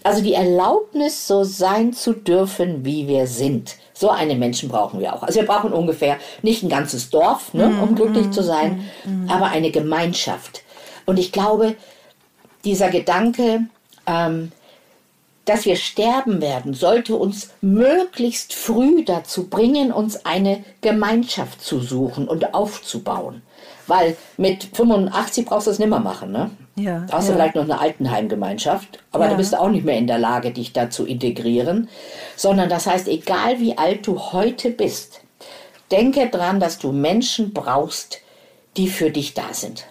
Also die Erlaubnis, so sein zu dürfen, wie wir sind. So eine Menschen brauchen wir auch. Also wir brauchen ungefähr nicht ein ganzes Dorf, ne, um mm, glücklich zu sein, mm, aber eine Gemeinschaft. Und ich glaube, dieser Gedanke, ähm, dass wir sterben werden, sollte uns möglichst früh dazu bringen, uns eine Gemeinschaft zu suchen und aufzubauen. Weil mit 85 brauchst du es nicht mehr machen, ne? Ja. Da hast du ja. vielleicht noch eine Altenheimgemeinschaft, aber ja. da bist du auch nicht mehr in der Lage, dich da zu integrieren. Sondern das heißt, egal wie alt du heute bist, denke dran, dass du Menschen brauchst, die für dich da sind.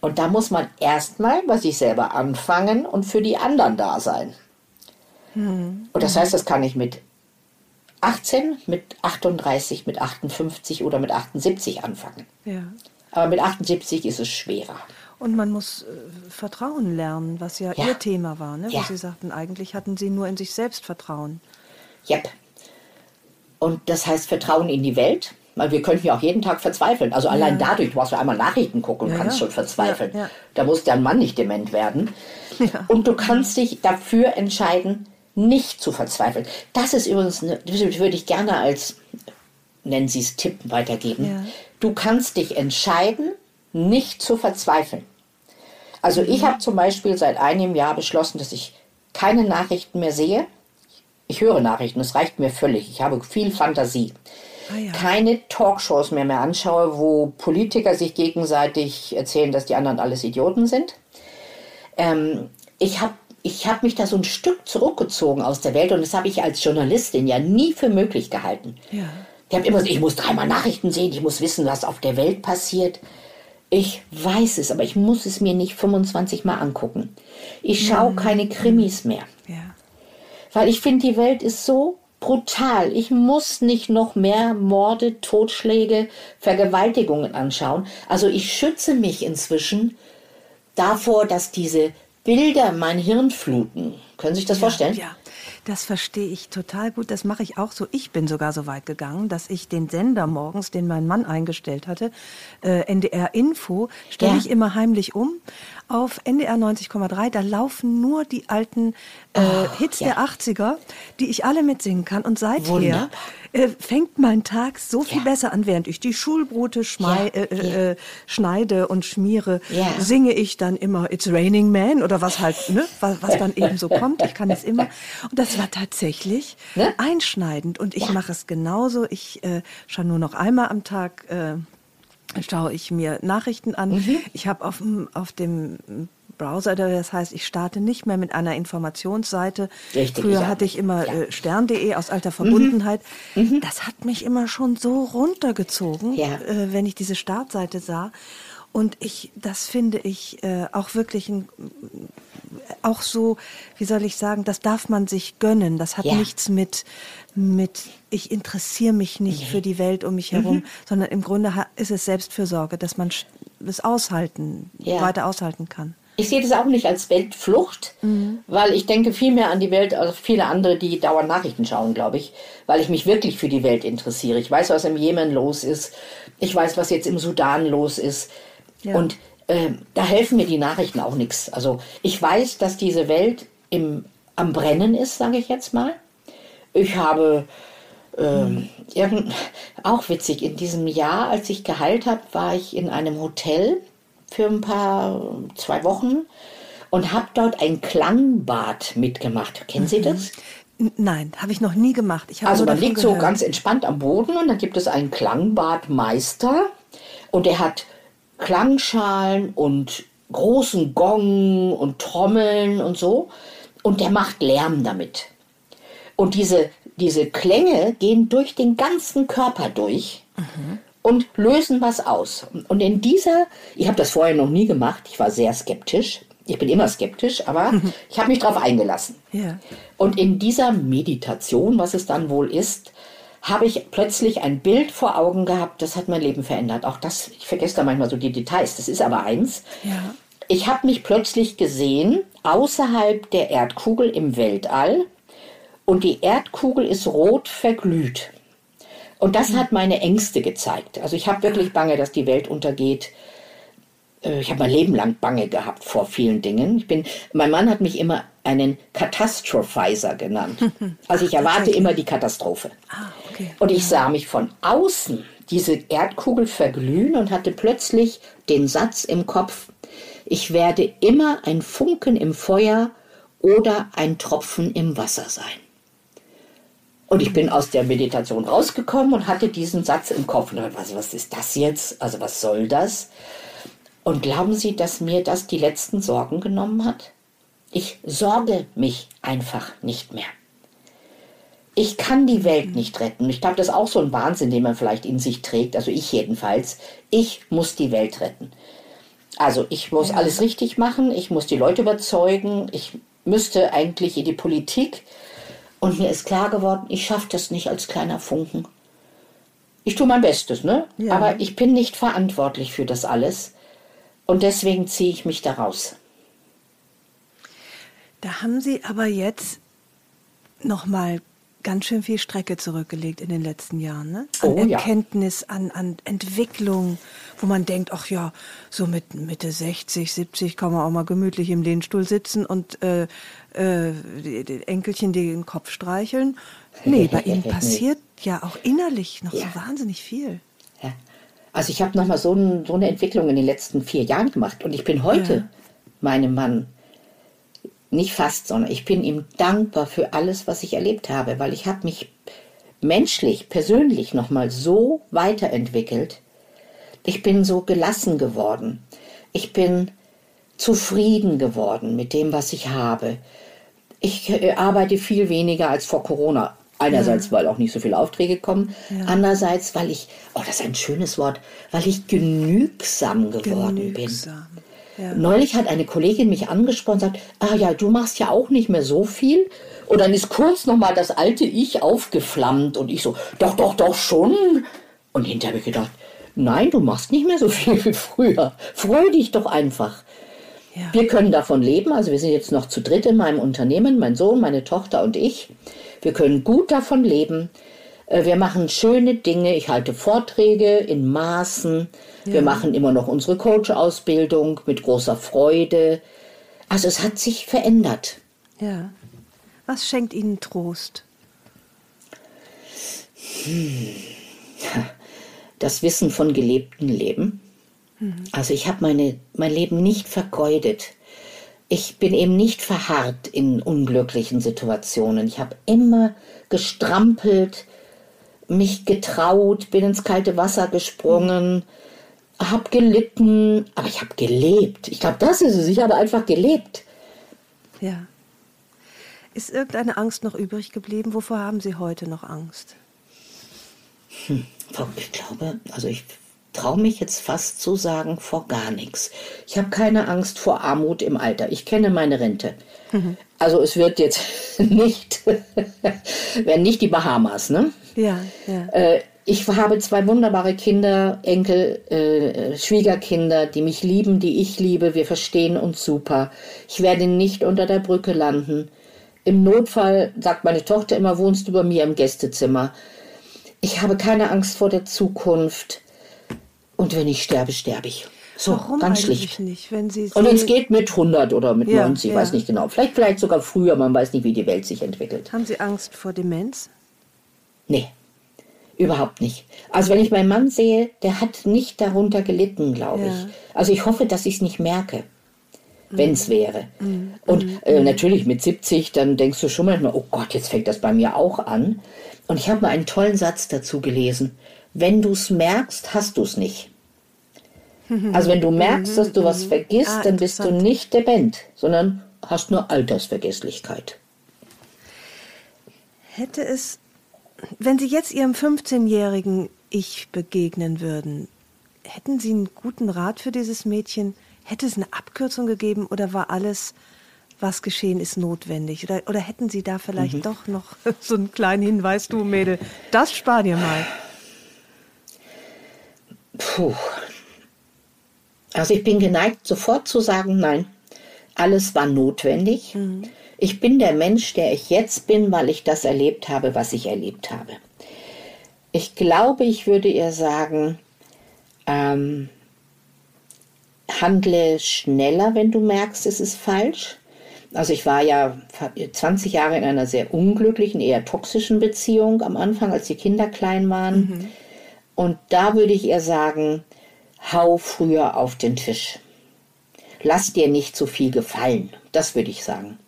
Und da muss man erstmal bei sich selber anfangen und für die anderen da sein. Hm. Und das heißt, das kann ich mit 18, mit 38, mit 58 oder mit 78 anfangen. Ja. Aber mit 78 ist es schwerer. Und man muss äh, Vertrauen lernen, was ja, ja, Ihr Thema war, ne? Ja. wo Sie sagten, eigentlich hatten Sie nur in sich selbst Vertrauen. Yep. Und das heißt Vertrauen in die Welt, weil wir könnten ja auch jeden Tag verzweifeln. Also allein ja. dadurch, du brauchst du einmal Nachrichten gucken und ja, kannst schon verzweifeln. Ja, da muss dein Mann nicht dement werden. Und du kannst dich dafür entscheiden, nicht zu verzweifeln. Das ist übrigens, eine, das würde ich gerne als, nennen Sie es Tipp weitergeben. Du kannst dich entscheiden, nicht zu verzweifeln. Also ich mhm. habe zum Beispiel seit einem Jahr beschlossen, dass ich keine Nachrichten mehr sehe. Ich höre Nachrichten, das reicht mir völlig. Ich habe viel Fantasie ah, ja. keine Talkshows mehr mehr anschaue, wo Politiker sich gegenseitig erzählen, dass die anderen alles Idioten sind. Ähm, ich habe ich hab mich da so ein Stück zurückgezogen aus der Welt und das habe ich als Journalistin ja nie für möglich gehalten. Ja. Ich habe immer gesagt, ich muss dreimal Nachrichten sehen, ich muss wissen, was auf der Welt passiert. Ich weiß es, aber ich muss es mir nicht 25 Mal angucken. Ich schaue mhm. keine Krimis mehr. Ja. Weil ich finde, die Welt ist so brutal. Ich muss nicht noch mehr Morde, Totschläge, Vergewaltigungen anschauen. Also ich schütze mich inzwischen davor, dass diese Bilder mein Hirn fluten. Können Sie sich das ja, vorstellen? Ja. Das verstehe ich total gut. Das mache ich auch so. Ich bin sogar so weit gegangen, dass ich den Sender morgens, den mein Mann eingestellt hatte, äh, NDR Info, stelle ja. ich immer heimlich um auf NDR 90,3. Da laufen nur die alten äh, oh, Hits ja. der 80er, die ich alle mitsingen kann. Und seither äh, fängt mein Tag so viel ja. besser an, während ich die Schulbrote schmei ja. Äh, äh, schneide und schmiere, singe ich dann immer It's Raining Man oder was halt, ne, was, was dann eben so kommt. Ich kann es immer. Und das war tatsächlich ne? einschneidend. Und ich mache es genauso. Ich äh, schaue nur noch einmal am Tag. Äh, schaue ich mir Nachrichten an. Mhm. Ich habe auf, auf dem Browser, das heißt, ich starte nicht mehr mit einer Informationsseite. Richtig, Früher ja. hatte ich immer ja. äh, stern.de aus alter Verbundenheit. Mhm. Mhm. Das hat mich immer schon so runtergezogen, ja. äh, wenn ich diese Startseite sah. Und ich, das finde ich äh, auch wirklich ein, auch so, wie soll ich sagen, das darf man sich gönnen. Das hat ja. nichts mit, mit, ich interessiere mich nicht nee. für die Welt um mich herum, mhm. sondern im Grunde ist es Selbstfürsorge, dass man es aushalten, ja. weiter aushalten kann. Ich sehe das auch nicht als Weltflucht, mhm. weil ich denke viel mehr an die Welt als viele andere, die dauernd Nachrichten schauen, glaube ich, weil ich mich wirklich für die Welt interessiere. Ich weiß, was im Jemen los ist. Ich weiß, was jetzt im Sudan los ist. Ja. Und äh, da helfen mir die Nachrichten auch nichts. Also ich weiß, dass diese Welt im, am Brennen ist, sage ich jetzt mal. Ich habe ähm, irgend, auch witzig, in diesem Jahr, als ich geheilt habe, war ich in einem Hotel für ein paar, zwei Wochen und habe dort ein Klangbad mitgemacht. Kennen Sie mhm. das? Nein, habe ich noch nie gemacht. also man liegt gehört. so ganz entspannt am Boden und dann gibt es einen Klangbadmeister und der hat Klangschalen und großen Gong und Trommeln und so. Und der macht Lärm damit. Und diese, diese Klänge gehen durch den ganzen Körper durch mhm. Und lösen was aus. Und in dieser, ich habe das vorher noch nie gemacht, ich war sehr skeptisch. Ich bin immer skeptisch, aber ich habe mich darauf eingelassen. Ja. Und in dieser Meditation, was es dann wohl ist, habe ich plötzlich ein Bild vor Augen gehabt, das hat mein Leben verändert. Auch das, ich vergesse da manchmal so die Details, das ist aber eins. Ja. Ich habe mich plötzlich gesehen außerhalb der Erdkugel im Weltall und die Erdkugel ist rot verglüht. Und das hat meine Ängste gezeigt. Also ich habe wirklich Bange, dass die Welt untergeht. Äh, ich habe mein Leben lang Bange gehabt vor vielen Dingen. Ich bin, mein Mann hat mich immer einen Catastrophizer genannt. Also ich erwarte immer die Katastrophe. Ah, okay. Und ich sah mich von außen diese Erdkugel verglühen und hatte plötzlich den Satz im Kopf, ich werde immer ein Funken im Feuer oder ein Tropfen im Wasser sein. Und ich bin aus der Meditation rausgekommen und hatte diesen Satz im Kopf. Und dachte, was, was ist das jetzt? Also was soll das? Und glauben Sie, dass mir das die letzten Sorgen genommen hat? Ich sorge mich einfach nicht mehr. Ich kann die Welt nicht retten. Ich glaube, das ist auch so ein Wahnsinn, den man vielleicht in sich trägt. Also ich jedenfalls. Ich muss die Welt retten. Also ich muss ja. alles richtig machen. Ich muss die Leute überzeugen. Ich müsste eigentlich in die Politik. Und mir ist klar geworden, ich schaffe das nicht als kleiner Funken. Ich tue mein Bestes, ne? Ja. Aber ich bin nicht verantwortlich für das alles. Und deswegen ziehe ich mich da raus. Da haben Sie aber jetzt noch mal ganz schön viel Strecke zurückgelegt in den letzten Jahren, ne? An oh, Erkenntnis, ja. an, an Entwicklung, wo man denkt, ach ja, so mit Mitte 60, 70 kann man auch mal gemütlich im Lehnstuhl sitzen und äh, äh, die, die Enkelchen den Kopf streicheln. Nee, bei Ihnen passiert ja auch innerlich noch ja. so wahnsinnig viel. Ja. Also ich habe noch mal so, ein, so, eine Entwicklung in den letzten vier Jahren gemacht und ich bin heute ja. meinem Mann nicht fast, sondern ich bin ihm dankbar für alles, was ich erlebt habe, weil ich habe mich menschlich, persönlich nochmal so weiterentwickelt. Ich bin so gelassen geworden. Ich bin zufrieden geworden mit dem, was ich habe. Ich äh, arbeite viel weniger als vor Corona. Einerseits, weil auch nicht so viele Aufträge kommen. Ja. Andererseits, weil ich, oh, das ist ein schönes Wort, weil ich genügsam geworden genügsam. bin. Ja. Neulich hat eine Kollegin mich angesprochen und sagt, ah ja, du machst ja auch nicht mehr so viel. Und dann ist kurz nochmal das alte Ich aufgeflammt und ich so, doch, doch, doch schon. Und hinterher habe ich gedacht, nein, du machst nicht mehr so viel wie früher. Freu dich doch einfach. Ja. Wir können davon leben, also wir sind jetzt noch zu dritt in meinem Unternehmen, mein Sohn, meine Tochter und ich. Wir können gut davon leben. Äh, wir machen schöne Dinge. Ich halte Vorträge in Maßen. Ja. Wir machen immer noch unsere Coach-Ausbildung mit großer Freude. Also es hat sich verändert. Ja. Was schenkt Ihnen Trost? Hm. Das Wissen von gelebtem Leben. Mhm. Also ich habe meine mein Leben nicht vergeudet. Ich bin eben nicht verharrt in unglücklichen Situationen. Ich habe immer gestrampelt, mich getraut, bin ins kalte Wasser gesprungen, habe gelitten, aber ich habe gelebt. Ich glaube, das ist es. Ich habe einfach gelebt. Ja. Ist irgendeine Angst noch übrig geblieben? Wovor haben Sie heute noch Angst? Hm, ich glaube, also ich traue mich jetzt fast zu sagen, vor gar nichts. Ich habe keine Angst vor Armut im Alter. Ich kenne meine Rente. Mhm. Also es wird jetzt nicht, werden nicht die Bahamas, ne? Ja, ja. Äh, ich habe zwei wunderbare Kinder, Enkel, äh, Schwiegerkinder, die mich lieben, die ich liebe. Wir verstehen uns super. Ich werde nicht unter der Brücke landen. Im Notfall sagt meine Tochter immer, wohnst du bei mir im Gästezimmer. Ich habe keine Angst vor der Zukunft. Und wenn ich sterbe, sterbe ich. So, Warum ganz schlicht. Nicht, wenn Sie und es geht mit 100 oder mit ja, 90, ich ja. weiß nicht genau. Vielleicht, vielleicht sogar früher, man weiß nicht, wie die Welt sich entwickelt. Haben Sie Angst vor Demenz? Nee, überhaupt nicht. Also wenn ich meinen Mann sehe, der hat nicht darunter gelitten, glaube ja. ich. Also ich hoffe, dass ich es nicht merke, mhm. wenn es wäre. Mhm. Und mhm. äh, natürlich mit 70, dann denkst du schon manchmal, oh Gott, jetzt fängt das bei mir auch an. Und ich habe mal einen tollen Satz dazu gelesen. Wenn du es merkst, hast du es nicht. Also wenn du merkst, dass du was vergisst, ah, dann bist du nicht dement, sondern hast nur Altersvergesslichkeit. Hätte es, wenn Sie jetzt Ihrem 15-jährigen Ich begegnen würden, hätten Sie einen guten Rat für dieses Mädchen? Hätte es eine Abkürzung gegeben oder war alles, was geschehen ist, notwendig? Oder, oder hätten Sie da vielleicht mhm. doch noch so einen kleinen Hinweis, du Mädel, das spar dir mal? Puh, also ich bin geneigt, sofort zu sagen, nein, alles war notwendig. Mhm. Ich bin der Mensch, der ich jetzt bin, weil ich das erlebt habe, was ich erlebt habe. Ich glaube, ich würde ihr sagen, ähm, handle schneller, wenn du merkst, es ist falsch. Also ich war ja 20 Jahre in einer sehr unglücklichen, eher toxischen Beziehung am Anfang, als die Kinder klein waren. Mhm. Und da würde ich ihr sagen, hau früher auf den Tisch. Lass dir nicht so viel gefallen, das würde ich sagen.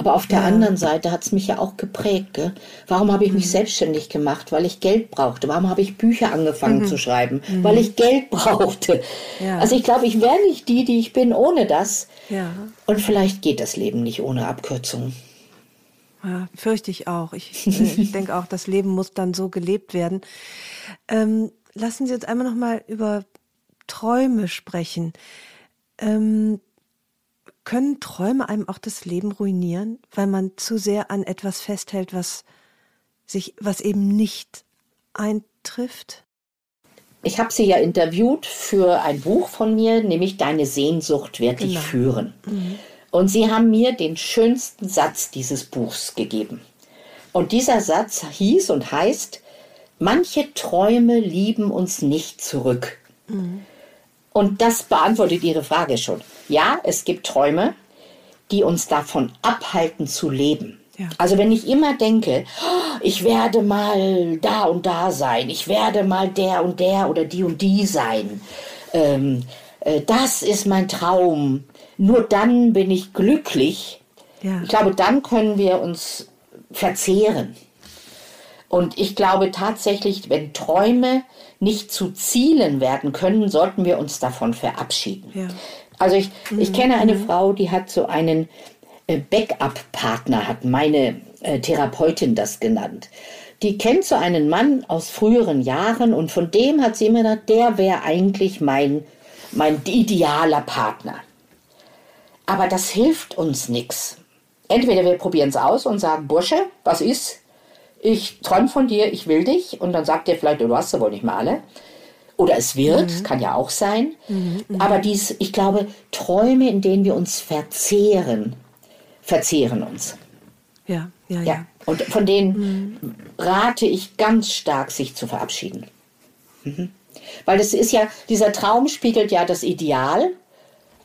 Aber auf der ja. anderen Seite hat es mich ja auch geprägt. Gell? Warum habe ich mich mhm. selbstständig gemacht? Weil ich Geld brauchte. Warum habe ich Bücher angefangen mhm. zu schreiben? Mhm. Weil ich Geld brauchte. Ja. Also ich glaube, ich wäre nicht die, die ich bin ohne das. Ja. Und vielleicht geht das Leben nicht ohne Abkürzung. Ja, fürchte ich auch. Ich, ich denke auch, das Leben muss dann so gelebt werden. Ähm, lassen Sie uns einmal noch mal über Träume sprechen. Ähm, können Träume einem auch das Leben ruinieren, weil man zu sehr an etwas festhält, was sich, was eben nicht eintrifft? Ich habe sie ja interviewt für ein Buch von mir, nämlich Deine Sehnsucht wird dich genau. führen. Mhm. Und sie haben mir den schönsten Satz dieses Buchs gegeben. Und dieser Satz hieß und heißt, manche Träume lieben uns nicht zurück. Mhm. Und das beantwortet Ihre Frage schon. Ja, es gibt Träume, die uns davon abhalten zu leben. Ja. Also wenn ich immer denke, oh, ich werde mal da und da sein, ich werde mal der und der oder die und die sein, ähm, äh, das ist mein Traum, nur dann bin ich glücklich. Ja. Ich glaube, dann können wir uns verzehren. Und ich glaube tatsächlich, wenn Träume nicht zu Zielen werden können, sollten wir uns davon verabschieden. Ja. Also ich, mhm. ich kenne eine mhm. Frau, die hat so einen äh, Backup-Partner, hat meine äh, Therapeutin das genannt. Die kennt so einen Mann aus früheren Jahren und von dem hat sie immer gedacht, der wäre eigentlich mein, mein idealer Partner. Aber das hilft uns nichts. Entweder wir probieren es aus und sagen, Bursche, was ist? Ich träume von dir, ich will dich. Und dann sagt er vielleicht, du hast sie wohl nicht mal alle. Oder es wird, mhm. kann ja auch sein. Mhm, mhm, Aber dies, ich glaube, Träume, in denen wir uns verzehren, verzehren uns. Ja, ja, ja. ja. Und von denen mhm. rate ich ganz stark, sich zu verabschieden. Mhm. Weil das ist ja, dieser Traum spiegelt ja das Ideal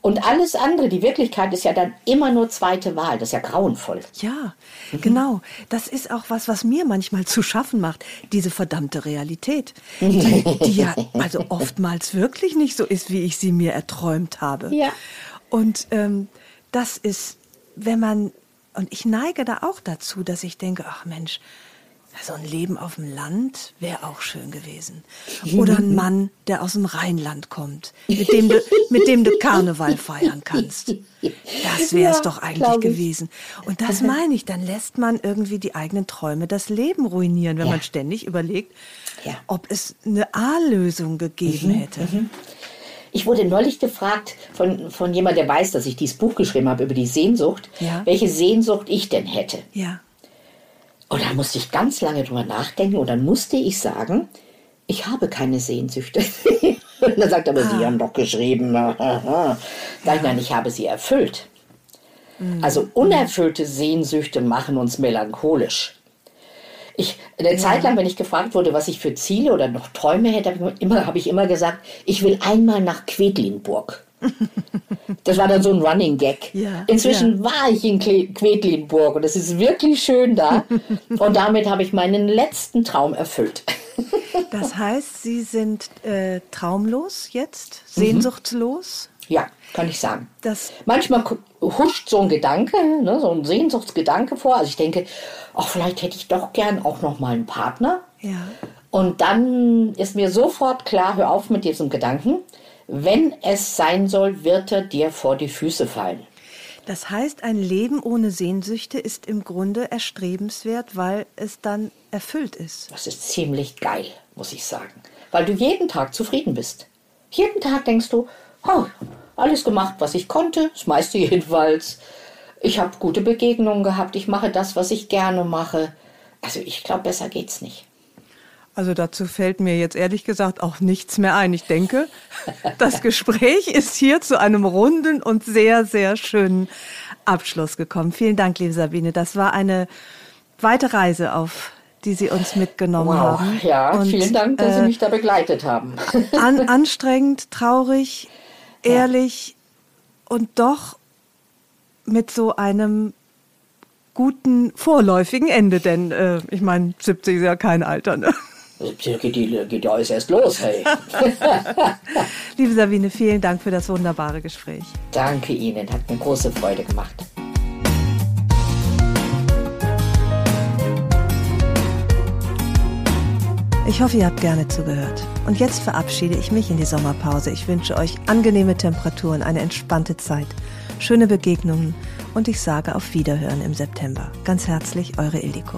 und alles andere, die Wirklichkeit ist ja dann immer nur zweite Wahl. Das ist ja grauenvoll. Ja, mhm. genau. Das ist auch was, was mir manchmal zu schaffen macht. Diese verdammte Realität. Die, die ja also oftmals wirklich nicht so ist, wie ich sie mir erträumt habe. Ja. Und ähm, das ist, wenn man, und ich neige da auch dazu, dass ich denke, ach Mensch, So ein Leben auf dem Land wäre auch schön gewesen. Oder ein Mann, der aus dem Rheinland kommt, mit dem du, mit dem du Karneval feiern kannst. Das wäre es ja, doch eigentlich gewesen. Und das meine ich, dann lässt man irgendwie die eigenen Träume das Leben ruinieren, wenn ja. man ständig überlegt, ja. ob es eine A-Lösung gegeben mhm, hätte. Mhm. Ich wurde neulich gefragt von, von jemand, der weiß, dass ich dieses Buch geschrieben habe über die Sehnsucht, welche Sehnsucht ich denn hätte. Ja. Und da musste ich ganz lange drüber nachdenken und dann musste ich sagen, ich habe keine Sehnsüchte. und dann sagt er, aber ah. Sie haben doch geschrieben. Sag ich, nein, ich habe sie erfüllt. Mhm. Also unerfüllte Sehnsüchte machen uns melancholisch. Ich, eine ja. Zeit lang, wenn ich gefragt wurde, was ich für Ziele oder noch Träume hätte, habe immer, ich immer gesagt, ich will einmal nach Quedlinburg. Das war dann so ein Running Gag. Ja, Inzwischen ja. war ich in Quedlinburg und es ist wirklich schön da. und damit habe ich meinen letzten Traum erfüllt. Das heißt, Sie sind äh, traumlos jetzt, mhm. sehnsuchtslos? Ja, kann ich sagen. Das Manchmal huscht so ein Gedanke, ne, so ein Sehnsuchtsgedanke vor. Also ich denke, ach, vielleicht hätte ich doch gern auch noch mal einen Partner. Ja. Und dann ist mir sofort klar, hör auf mit diesem Gedanken. Wenn es sein soll, wird er dir vor die Füße fallen. Das heißt, ein Leben ohne Sehnsüchte ist im Grunde erstrebenswert, weil es dann erfüllt ist. Das ist ziemlich geil, muss ich sagen. Weil du jeden Tag zufrieden bist. Jeden Tag denkst du, oh, alles gemacht, was ich konnte, das meiste jedenfalls. Ich habe gute Begegnungen gehabt, ich mache das, was ich gerne mache. Also ich glaube, besser geht's nicht. Also dazu fällt mir jetzt ehrlich gesagt auch nichts mehr ein. Ich denke, das Gespräch ist hier zu einem runden und sehr, sehr schönen Abschluss gekommen. Vielen Dank, liebe Sabine. Das war eine weite Reise, auf die Sie uns mitgenommen wow. haben. Ja, und, vielen Dank, dass äh, Sie mich da begleitet haben. An, anstrengend, traurig, ehrlich ja. und doch mit so einem guten vorläufigen Ende, denn äh, ich meine, 70 ist ja kein Alter. Ne? Geht, die, geht ja alles erst los, hey. Liebe Sabine, vielen Dank für das wunderbare Gespräch. Danke Ihnen, hat mir große Freude gemacht. Ich hoffe, ihr habt gerne zugehört. Und jetzt verabschiede ich mich in die Sommerpause. Ich wünsche euch angenehme Temperaturen, eine entspannte Zeit, schöne Begegnungen und ich sage auf Wiederhören im September. Ganz herzlich, eure Ildiko.